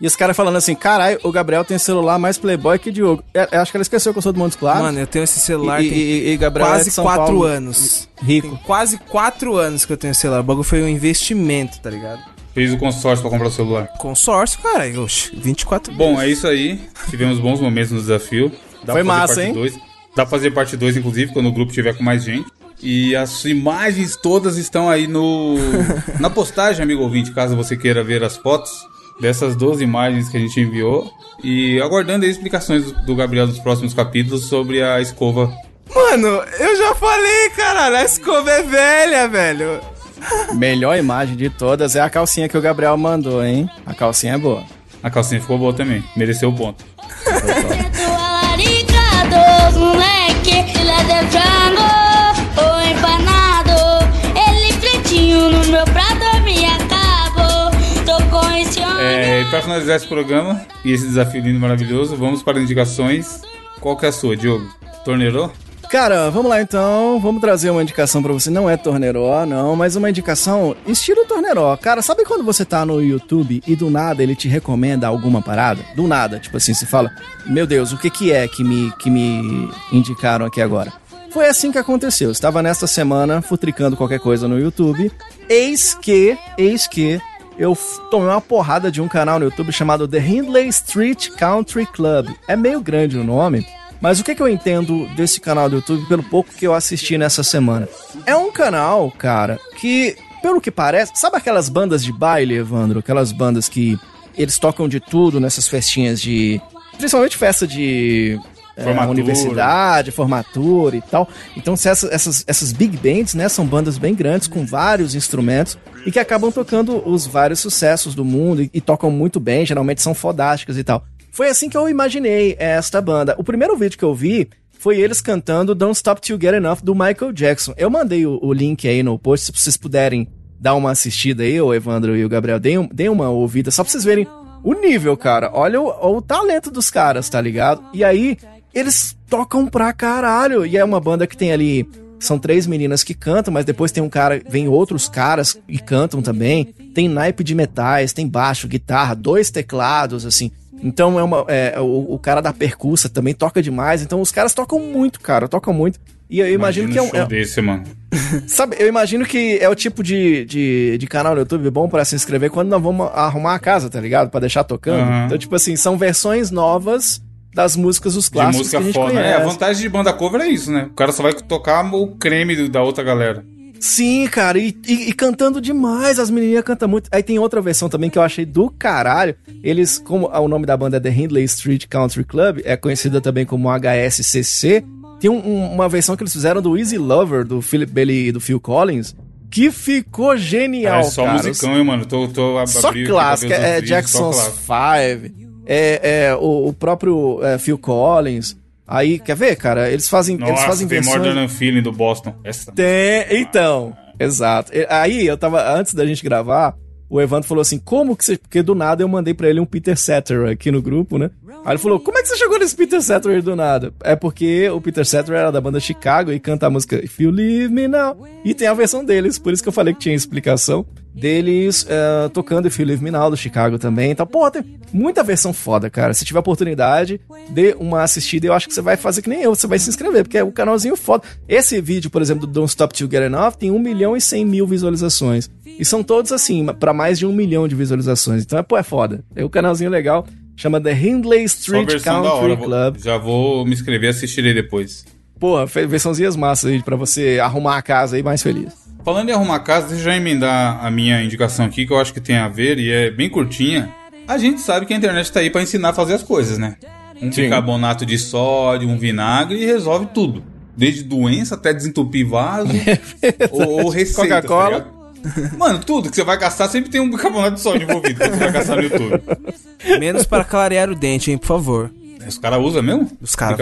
Speaker 3: E os caras falando assim, caralho, o Gabriel tem celular mais playboy que Diogo. É, eu acho que ela esqueceu que eu sou do Montes Claros.
Speaker 4: Mano, eu tenho esse celular
Speaker 3: e,
Speaker 4: tem
Speaker 3: e, e Gabriel é
Speaker 4: quase
Speaker 3: São
Speaker 4: 4
Speaker 3: Paulo,
Speaker 4: anos.
Speaker 3: Rico.
Speaker 4: Tem quase 4 anos que eu tenho esse celular. O bagulho foi um investimento, tá ligado?
Speaker 2: Fez o consórcio pra comprar o celular.
Speaker 4: Consórcio, cara. Oxi, 24
Speaker 2: Bom, é isso aí. Tivemos bons momentos no desafio. Dá
Speaker 3: Foi massa, hein?
Speaker 2: dois. Dá pra fazer parte 2, inclusive, quando o grupo tiver com mais gente. E as imagens todas estão aí no na postagem, amigo ouvinte, caso você queira ver as fotos dessas 12 imagens que a gente enviou. E aguardando aí explicações do- Gabriel dos próximos capítulos sobre a escova.
Speaker 4: Mano, eu já falei, caralho. A escova é velha, velho.
Speaker 3: Melhor imagem de todas é a calcinha que o Gabriel mandou, hein? A calcinha é boa.
Speaker 2: A calcinha ficou boa também, mereceu o ponto.
Speaker 5: Homem.
Speaker 2: É, e pra finalizar esse programa e esse desafio lindo e maravilhoso, vamos para indicações. Qual que é a sua, Diogo? Torneirou?
Speaker 3: Cara, vamos lá então. Vamos trazer uma indicação pra você. Não é Torneró, não, mas uma indicação estilo Torneró. Cara, sabe quando você tá no YouTube e do nada ele te recomenda alguma parada? Do nada, tipo assim, você fala: Meu Deus, o que que é que me, que me indicaram aqui agora? Foi assim que aconteceu. Estava nesta semana futricando qualquer coisa no YouTube. Eis que, eis que eu tomei uma porrada de um canal no YouTube chamado The Hindley Street Country Club. É meio grande o nome, mas o que, que eu entendo desse canal do YouTube pelo pouco que eu assisti nessa semana? É um canal, cara, que, pelo que parece, sabe aquelas bandas de baile, Evandro? Aquelas bandas que eles tocam de tudo nessas festinhas de. Principalmente festa de. é,
Speaker 2: Formatura.
Speaker 3: universidade, formatura e tal. Então, se essas, essas, essas big bands, né, são bandas bem grandes com vários instrumentos e que acabam tocando os vários sucessos do mundo e, e tocam muito bem, geralmente são fodásticas e tal. Foi assim que eu imaginei esta banda. O primeiro vídeo que eu vi foi eles cantando Don't Stop Till Get Enough do Michael Jackson. Eu mandei o, o link aí no post, se vocês puderem dar uma assistida aí, o Evandro e o Gabriel, deem, deem uma ouvida, só pra vocês verem o nível, cara. Olha o, o talento dos caras, tá ligado? E aí, eles tocam pra caralho. E é uma banda que tem ali. São três meninas que cantam, mas depois tem um cara, vem outros caras e cantam também. Tem naipe de metais, tem baixo, guitarra, dois teclados, assim. Então é uma. é, o, o cara da percussa também toca demais. Então os caras tocam muito, cara, tocam muito. E eu imagino que é
Speaker 2: um
Speaker 3: é-
Speaker 2: desse, mano.
Speaker 3: Sabe, eu imagino que é o tipo de, de, de canal no YouTube bom pra se inscrever quando nós vamos arrumar a casa, tá ligado? Pra deixar tocando.
Speaker 2: Aham.
Speaker 3: Então, tipo assim, são versões novas das músicas dos
Speaker 2: De
Speaker 3: clássicos
Speaker 2: música
Speaker 3: que a gente
Speaker 2: foda.
Speaker 3: conhece.
Speaker 2: É, a vantagem de banda cover é isso, né? O cara só vai tocar o creme da outra galera.
Speaker 3: Sim, cara, e, e- e cantando demais, as menininhas cantam muito. Aí tem outra versão também que eu achei do caralho. Eles, como o nome da banda é The Hindley Street Country Club, é conhecida também como HSCC. Tem um- um- uma versão que eles fizeram do Easy Lover, do Philip Bailey e do Phil Collins, que ficou genial,
Speaker 2: é só
Speaker 3: cara.
Speaker 2: musicão, hein, mano? Tô, tô
Speaker 3: Só clássica,
Speaker 2: os
Speaker 3: é
Speaker 2: só
Speaker 3: Jackson's
Speaker 2: clássico.
Speaker 3: Five, é, é o, o próprio é, Phil Collins. Aí, quer ver, cara? Eles fazem, eles
Speaker 2: Nossa,
Speaker 3: fazem
Speaker 2: tem
Speaker 3: versões...
Speaker 2: A Feeling do Boston. Essa.
Speaker 3: Tem, então, exato. E- Aí eu tava, antes da gente gravar, o Evandro falou assim: como que você. Porque do nada eu mandei pra ele um Peter Cetera aqui no grupo, né? Aí ele falou: como é que você chegou nesse Peter Cetera do nada? É porque o Peter Cetera era da banda Chicago e canta a música If You Leave Me Now. E tem a versão deles, por isso que eu falei que tinha explicação. Deles eh, tocando If You Leave Me Now do Chicago também. Então, pô, tem muita versão foda, cara. Se tiver oportunidade, dê uma assistida. Eu acho que você vai fazer que nem eu, você vai se inscrever, porque é um canalzinho foda. Esse vídeo, por exemplo, do Don't Stop You Get Enough, tem 1 milhão e 100 mil visualizações. E são todos assim, pra mais de um milhão de visualizações. Então, é, pô, é foda. É um canalzinho legal. Chama The Hindley Street Country
Speaker 2: vou-
Speaker 3: Club.
Speaker 2: Já vou me inscrever e assistirei depois.
Speaker 3: Porra, versãozinhas massas aí pra você arrumar a casa aí mais feliz.
Speaker 2: Falando em arrumar casa, deixa eu já emendar a minha indicação aqui, que eu acho que tem a ver e é bem curtinha. A gente sabe que a internet tá aí pra ensinar a fazer as coisas, né? Um
Speaker 3: Sim.
Speaker 2: bicarbonato de sódio, um vinagre e resolve tudo. Desde doença até desentupir vaso ou, ou receita.
Speaker 3: Coca-Cola.
Speaker 2: tá? Mano, tudo que você vai gastar sempre tem um bicarbonato de sódio envolvido quando você vai gastar no YouTube.
Speaker 4: Menos para clarear o dente, hein, por favor.
Speaker 2: Os caras usam mesmo?
Speaker 4: Os caras,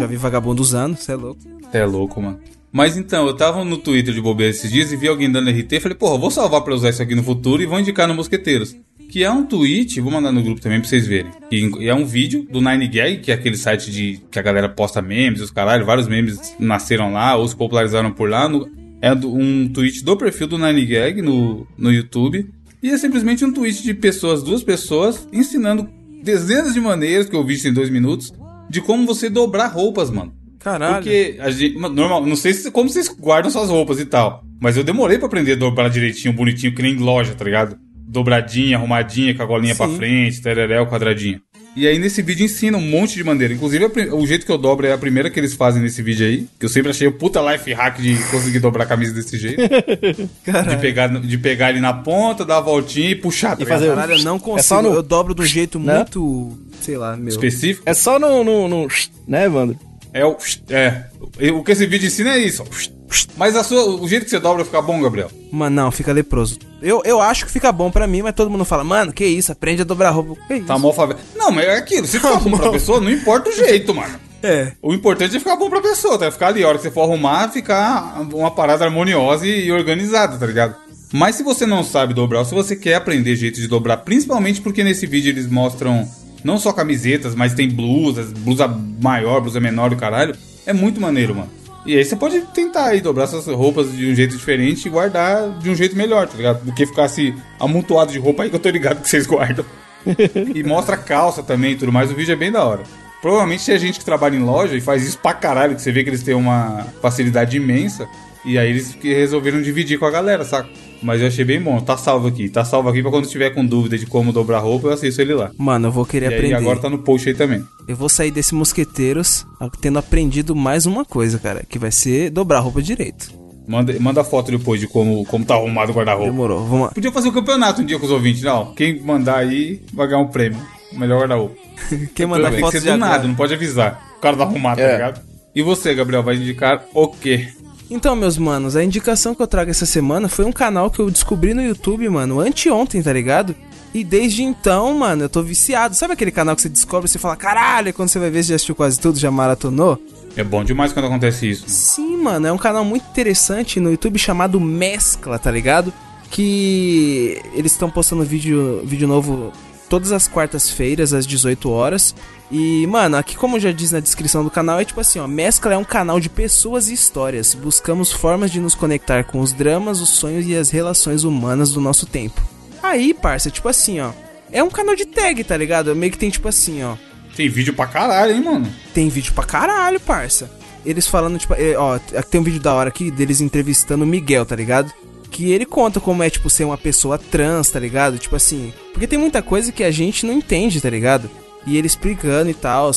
Speaker 4: já vi vagabundo usando, você é louco.
Speaker 2: Você é louco, mano. Mas então, eu tava no Twitter de bobeira esses dias e vi alguém dando RT. Falei, porra, vou salvar pra usar isso aqui no futuro e vou indicar no Mosqueteiros. Que é um tweet, vou mandar no grupo também pra vocês verem. E é um vídeo do 9gag, que é aquele site de que a galera posta memes, os caralho, vários memes nasceram lá ou se popularizaram por lá. No- é do- um tweet do perfil do 9gag no, no YouTube. E é simplesmente um tweet de pessoas, duas pessoas, ensinando dezenas de maneiras, que o vídeo tem dois minutos, de como você dobrar roupas, mano.
Speaker 4: Caralho.
Speaker 2: Porque a gente, normal, não sei se, como vocês guardam suas roupas e tal, mas eu demorei pra aprender a dobrar direitinho, bonitinho, que nem em loja, tá ligado? Dobradinha, arrumadinha, com a golinha pra
Speaker 4: Sim.
Speaker 2: frente, tereréu, quadradinha. E aí nesse vídeo ensina um monte de maneira. Inclusive, o jeito que eu dobro é a primeira que eles fazem nesse vídeo aí. Que eu sempre achei o puta life hack de conseguir dobrar a camisa desse jeito. de, pegar, de pegar ele na ponta, dar a voltinha e puxar, tá
Speaker 3: E fazer
Speaker 2: ligado?
Speaker 4: Caralho, eu não consigo.
Speaker 3: só no-
Speaker 4: Eu dobro de um jeito
Speaker 3: Né?
Speaker 4: muito. Sei lá, meu.
Speaker 2: específico.
Speaker 3: É só no, no, no- né, Evandro?
Speaker 2: É o. É. O que esse vídeo ensina é isso. ó. Mas a sua, o jeito que você dobra fica bom, Gabriel.
Speaker 4: Mano, não, fica leproso. Eu, eu acho que fica bom pra mim, mas todo mundo fala, mano, que isso, aprende a dobrar roupa. Que isso?
Speaker 2: Tá mal favela. Não, mas é aquilo. Se ficar bom pra pessoa, não importa o jeito, mano.
Speaker 4: É.
Speaker 2: O importante é ficar bom pra pessoa, tá? Ficar ali, a hora que você for arrumar, ficar uma parada harmoniosa e, organizada, tá ligado? Mas se você não sabe dobrar, ou se você quer aprender jeito de dobrar, principalmente porque nesse vídeo eles mostram não só camisetas, mas tem blusas, blusa maior, blusa menor e caralho, é muito maneiro, mano. E aí você pode tentar aí dobrar suas roupas de um jeito diferente e guardar de um jeito melhor, tá ligado? Do que ficar assim, amontoado de roupa aí que eu tô ligado que vocês guardam. e mostra calça também e tudo mais. O vídeo é bem da hora. Provavelmente tem gente que trabalha em loja e faz isso pra caralho, que você vê que eles têm uma facilidade imensa. E aí eles resolveram dividir com a galera, saca? Mas eu achei bem bom. Tá salvo aqui. Tá salvo aqui pra quando tiver com dúvida de como dobrar roupa, eu assisto ele lá.
Speaker 4: Mano, eu vou querer
Speaker 2: E aí
Speaker 4: aprender.
Speaker 2: agora tá no post aí também.
Speaker 4: Eu vou sair desse mosqueteiros tendo aprendido mais uma coisa, cara, que vai ser dobrar a roupa direito.
Speaker 2: Manda, manda foto depois de como, como tá arrumado o guarda-roupa.
Speaker 4: Demorou, vamos lá.
Speaker 2: Podia fazer um campeonato um dia com os ouvintes, não. Quem mandar aí vai ganhar um prêmio. Melhor guarda-roupa.
Speaker 4: Quem
Speaker 2: Mas
Speaker 4: manda
Speaker 2: tem que
Speaker 4: foto
Speaker 2: ser do nada, não pode avisar. O cara tá arrumado, tá
Speaker 3: É.
Speaker 2: ligado? E você, Gabriel, vai indicar o quê?
Speaker 4: Então, meus manos, a indicação que eu trago essa semana foi um canal que eu descobri no YouTube, mano, anteontem, tá ligado? E desde então, mano, eu tô viciado. Sabe aquele canal que você descobre e você fala, caralho, e quando você vai ver, você já assistiu quase tudo, já maratonou?
Speaker 2: É bom demais quando acontece isso.
Speaker 4: Sim, mano, é um canal muito interessante no YouTube chamado Mescla, tá ligado? Que eles estão postando vídeo, vídeo novo todas as quartas-feiras, às 18 horas. E, mano, aqui como já diz na descrição do canal, é tipo assim, ó, Mescla é um canal de pessoas e histórias. Buscamos formas de nos conectar com os dramas, os sonhos e as relações humanas do nosso tempo. Aí, parça, tipo assim, ó, é um canal de tag, tá ligado? Meio que tem tipo assim, ó,
Speaker 2: Tem vídeo pra caralho, hein, mano?
Speaker 4: tem vídeo pra caralho, parça. Eles falando, tipo, eh, ó, tem um vídeo da hora aqui deles entrevistando o Miguel, tá ligado? Que ele conta como é, tipo, ser uma pessoa trans, tá ligado? Tipo assim. Porque tem muita coisa que a gente não entende, tá ligado? E ele explicando e tal.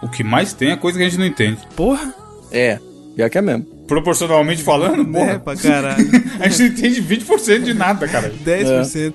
Speaker 2: O que mais tem é coisa que a gente não entende.
Speaker 4: Porra!
Speaker 3: É, pior que é mesmo.
Speaker 2: Proporcionalmente falando, porra.
Speaker 4: É, pra caralho.
Speaker 2: A gente não entende 20% de nada, cara.
Speaker 4: 10%.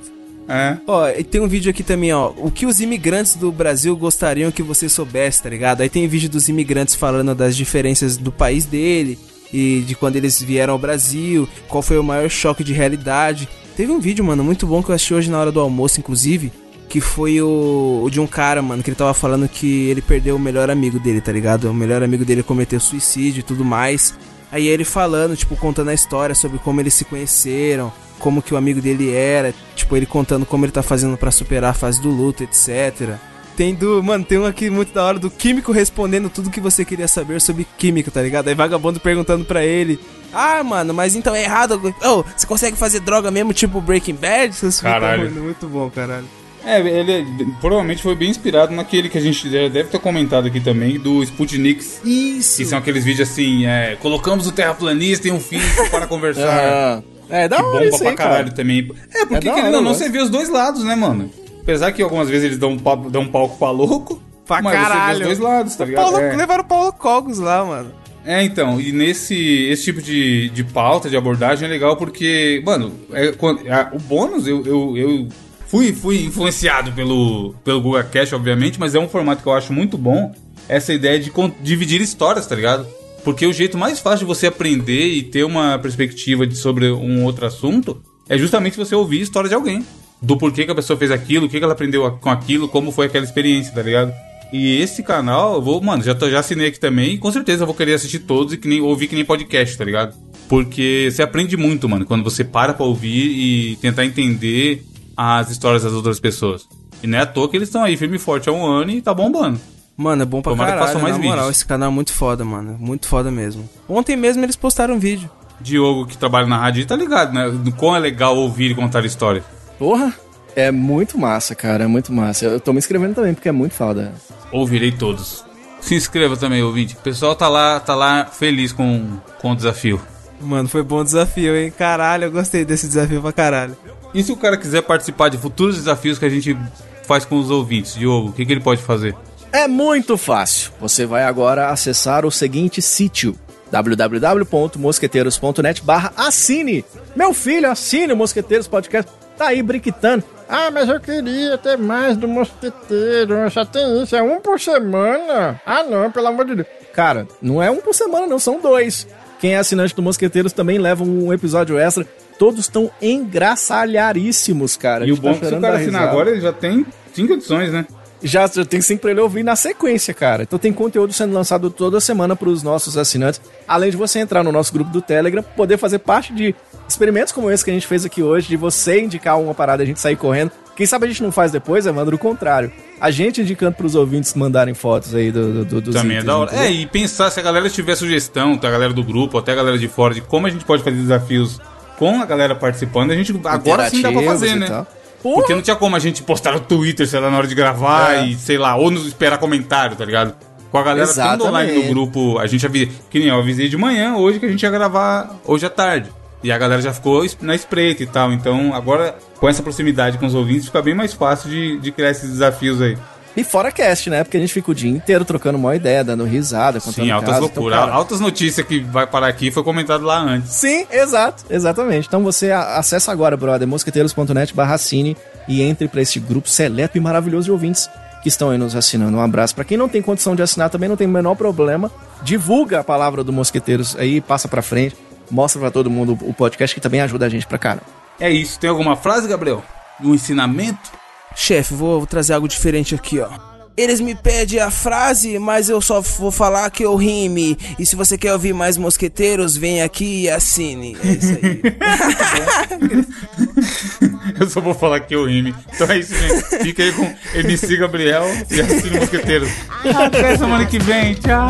Speaker 2: É.
Speaker 4: Ó, e tem um vídeo aqui também, ó. O que os imigrantes do Brasil gostariam que você soubesse, tá ligado? Aí tem vídeo dos imigrantes falando das diferenças do país dele e de quando eles vieram ao Brasil, qual foi o maior choque de realidade. Teve um vídeo, mano, muito bom que eu assisti hoje na hora do almoço, inclusive, que foi o, o de um cara, mano, que ele tava falando que ele perdeu o melhor amigo dele, tá ligado? O melhor amigo dele cometeu suicídio e tudo mais. Aí ele falando, tipo, contando a história sobre como eles se conheceram, como que o amigo dele era, tipo, ele contando como ele tá fazendo pra superar a fase do luto, etc. Tem do, mano, tem um aqui muito da hora do químico respondendo tudo que você queria saber sobre química, tá ligado? Aí vagabundo perguntando pra ele: "Ah, mano, mas então é errado. Oh, você consegue fazer droga mesmo tipo Breaking Bad?"
Speaker 2: Caralho.
Speaker 4: mano, muito bom, caralho.
Speaker 2: É, ele provavelmente foi bem inspirado naquele que a gente já deve ter comentado aqui também, do Sputnik.
Speaker 4: Isso.
Speaker 2: Que são aqueles vídeos assim, é, colocamos o terraplanista e um físico para conversar.
Speaker 3: Ah, é, da
Speaker 2: que
Speaker 3: hora
Speaker 2: bomba
Speaker 3: isso
Speaker 2: pra
Speaker 3: aí,
Speaker 2: caralho
Speaker 3: cara.
Speaker 2: também. É, porque
Speaker 3: da
Speaker 2: querendo ou não, você vê os dois lados, né, mano? Apesar que algumas vezes eles dão um, papo, dão um palco pra louco.
Speaker 4: Pra
Speaker 2: mas você vê
Speaker 4: caralho.
Speaker 2: os dois lados, tá ligado?
Speaker 4: Paulo,
Speaker 2: É.
Speaker 4: Levaram o Paulo Cogos lá, mano.
Speaker 2: É, então, e nesse esse tipo de, de pauta, de abordagem é legal porque, mano, é, quando- a- o bônus eu, eu, eu fui, fui influenciado pelo, pelo Google Cash, obviamente, mas é um formato que eu acho muito bom, essa ideia de dividir histórias, tá ligado? Porque o jeito mais fácil de você aprender e ter uma perspectiva de, sobre um outro assunto é justamente você ouvir a história de alguém. Do porquê que a pessoa fez aquilo, o que que ela aprendeu com aquilo, como foi aquela experiência, tá ligado? E esse canal, eu vou, mano, já, tô, já assinei aqui também e com certeza eu vou querer assistir todos e que nem, ouvir que nem podcast, tá ligado? Porque você aprende muito, mano, quando você para pra ouvir e tentar entender as histórias das outras pessoas. E não é à toa que eles estão aí firme e forte há um ano e tá bombando.
Speaker 4: Mano, é bom pra
Speaker 2: Tomara
Speaker 4: caralho,
Speaker 2: mais
Speaker 4: na moral,
Speaker 2: vídeos.
Speaker 4: esse canal é muito foda, mano. Muito foda mesmo. Ontem mesmo eles postaram um vídeo.
Speaker 2: Diogo, que trabalha na rádio, tá ligado, né? Quão é legal ouvir e contar história.
Speaker 3: Porra, é muito massa, cara, é muito massa. Eu tô me inscrevendo também, porque é muito foda.
Speaker 2: Ouvirei todos. Se inscreva também, ouvinte. O pessoal tá lá, tá lá feliz com, com o desafio.
Speaker 4: Mano, foi bom desafio, hein? Caralho, eu gostei desse desafio pra caralho.
Speaker 2: E se o cara quiser participar de futuros desafios que a gente faz com os ouvintes, Diogo, o que, que ele pode fazer?
Speaker 3: É muito fácil. Você vai agora acessar o seguinte sítio www.mosqueteiros.net barra assine. Meu filho, assine o Mosqueteiros Podcast. Tá aí briquitando. Ah, mas eu queria ter mais do Mosqueteiro. Só tem isso, é um por semana. Ah, não, pelo amor de Deus. Cara, não é um por semana, não, são dois. Quem é assinante do Mosqueteiros também leva um episódio extra. Todos estão engraçalharíssimos, cara.
Speaker 2: E o
Speaker 3: gente
Speaker 2: bom
Speaker 3: tá
Speaker 2: é que se o cara assinar agora, ele já tem cinco edições, né?
Speaker 3: já, já tem sempre pra ele ouvir na sequência, cara. Então tem conteúdo sendo lançado toda semana pros nossos assinantes. Além de você entrar no nosso grupo do Telegram, poder fazer parte de experimentos como esse que a gente fez aqui hoje, de você indicar uma parada e a gente sair correndo. Quem sabe a gente não faz depois, Evandro, o contrário. A gente indicando pros ouvintes mandarem fotos aí do, do, dos
Speaker 2: Também é da hora. É, e pensar se a galera tiver sugestão, tá, a galera do grupo, até a galera de fora, de como a gente pode fazer desafios com a galera participando, a gente agora sim dá pra fazer, né?
Speaker 3: tal.
Speaker 2: Porque não tinha como a gente postar no Twitter, sei lá, na hora de gravar
Speaker 3: É.
Speaker 2: e, sei lá, ou nos esperar comentário, tá ligado? Com a galera tudo
Speaker 3: Exatamente.
Speaker 2: online no grupo, a gente avisou, que nem eu avisei de manhã, hoje que a gente ia gravar hoje à tarde. E a galera já ficou na espreita e tal. Então, agora, com essa proximidade com os ouvintes, fica bem mais fácil de, de criar esses desafios aí.
Speaker 3: E fora cast, né? Porque a gente fica o dia inteiro trocando uma ideia, dando risada, contando
Speaker 2: Sim, altas
Speaker 3: casos.
Speaker 2: loucuras.
Speaker 3: Então,
Speaker 2: altas notícias que vai parar aqui foi comentado lá antes.
Speaker 3: Sim, exato, exatamente. Então você acessa agora, brother, mosqueteiros.net barra assine e entre pra esse grupo seleto e maravilhoso de ouvintes que estão aí nos assinando. Um abraço. Pra quem não tem condição de assinar também não tem o menor problema. Divulga a palavra do Mosqueteiros aí, passa pra frente, mostra pra todo mundo o podcast que também ajuda a gente pra caramba.
Speaker 2: É isso. Tem alguma frase, Gabriel? Um ensinamento?
Speaker 4: Chefe, vou, vou trazer algo diferente aqui, ó. Eles me pedem a frase, mas eu só vou falar que eu rime. E se você quer ouvir mais mosqueteiros, vem aqui e assine. É isso aí.
Speaker 2: Eu só vou falar que eu rime. Então é isso, gente. Fica aí com MC Gabriel e assine Mosqueteiros. Até semana que vem. Tchau.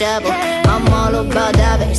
Speaker 5: trouble. I'm all about bass,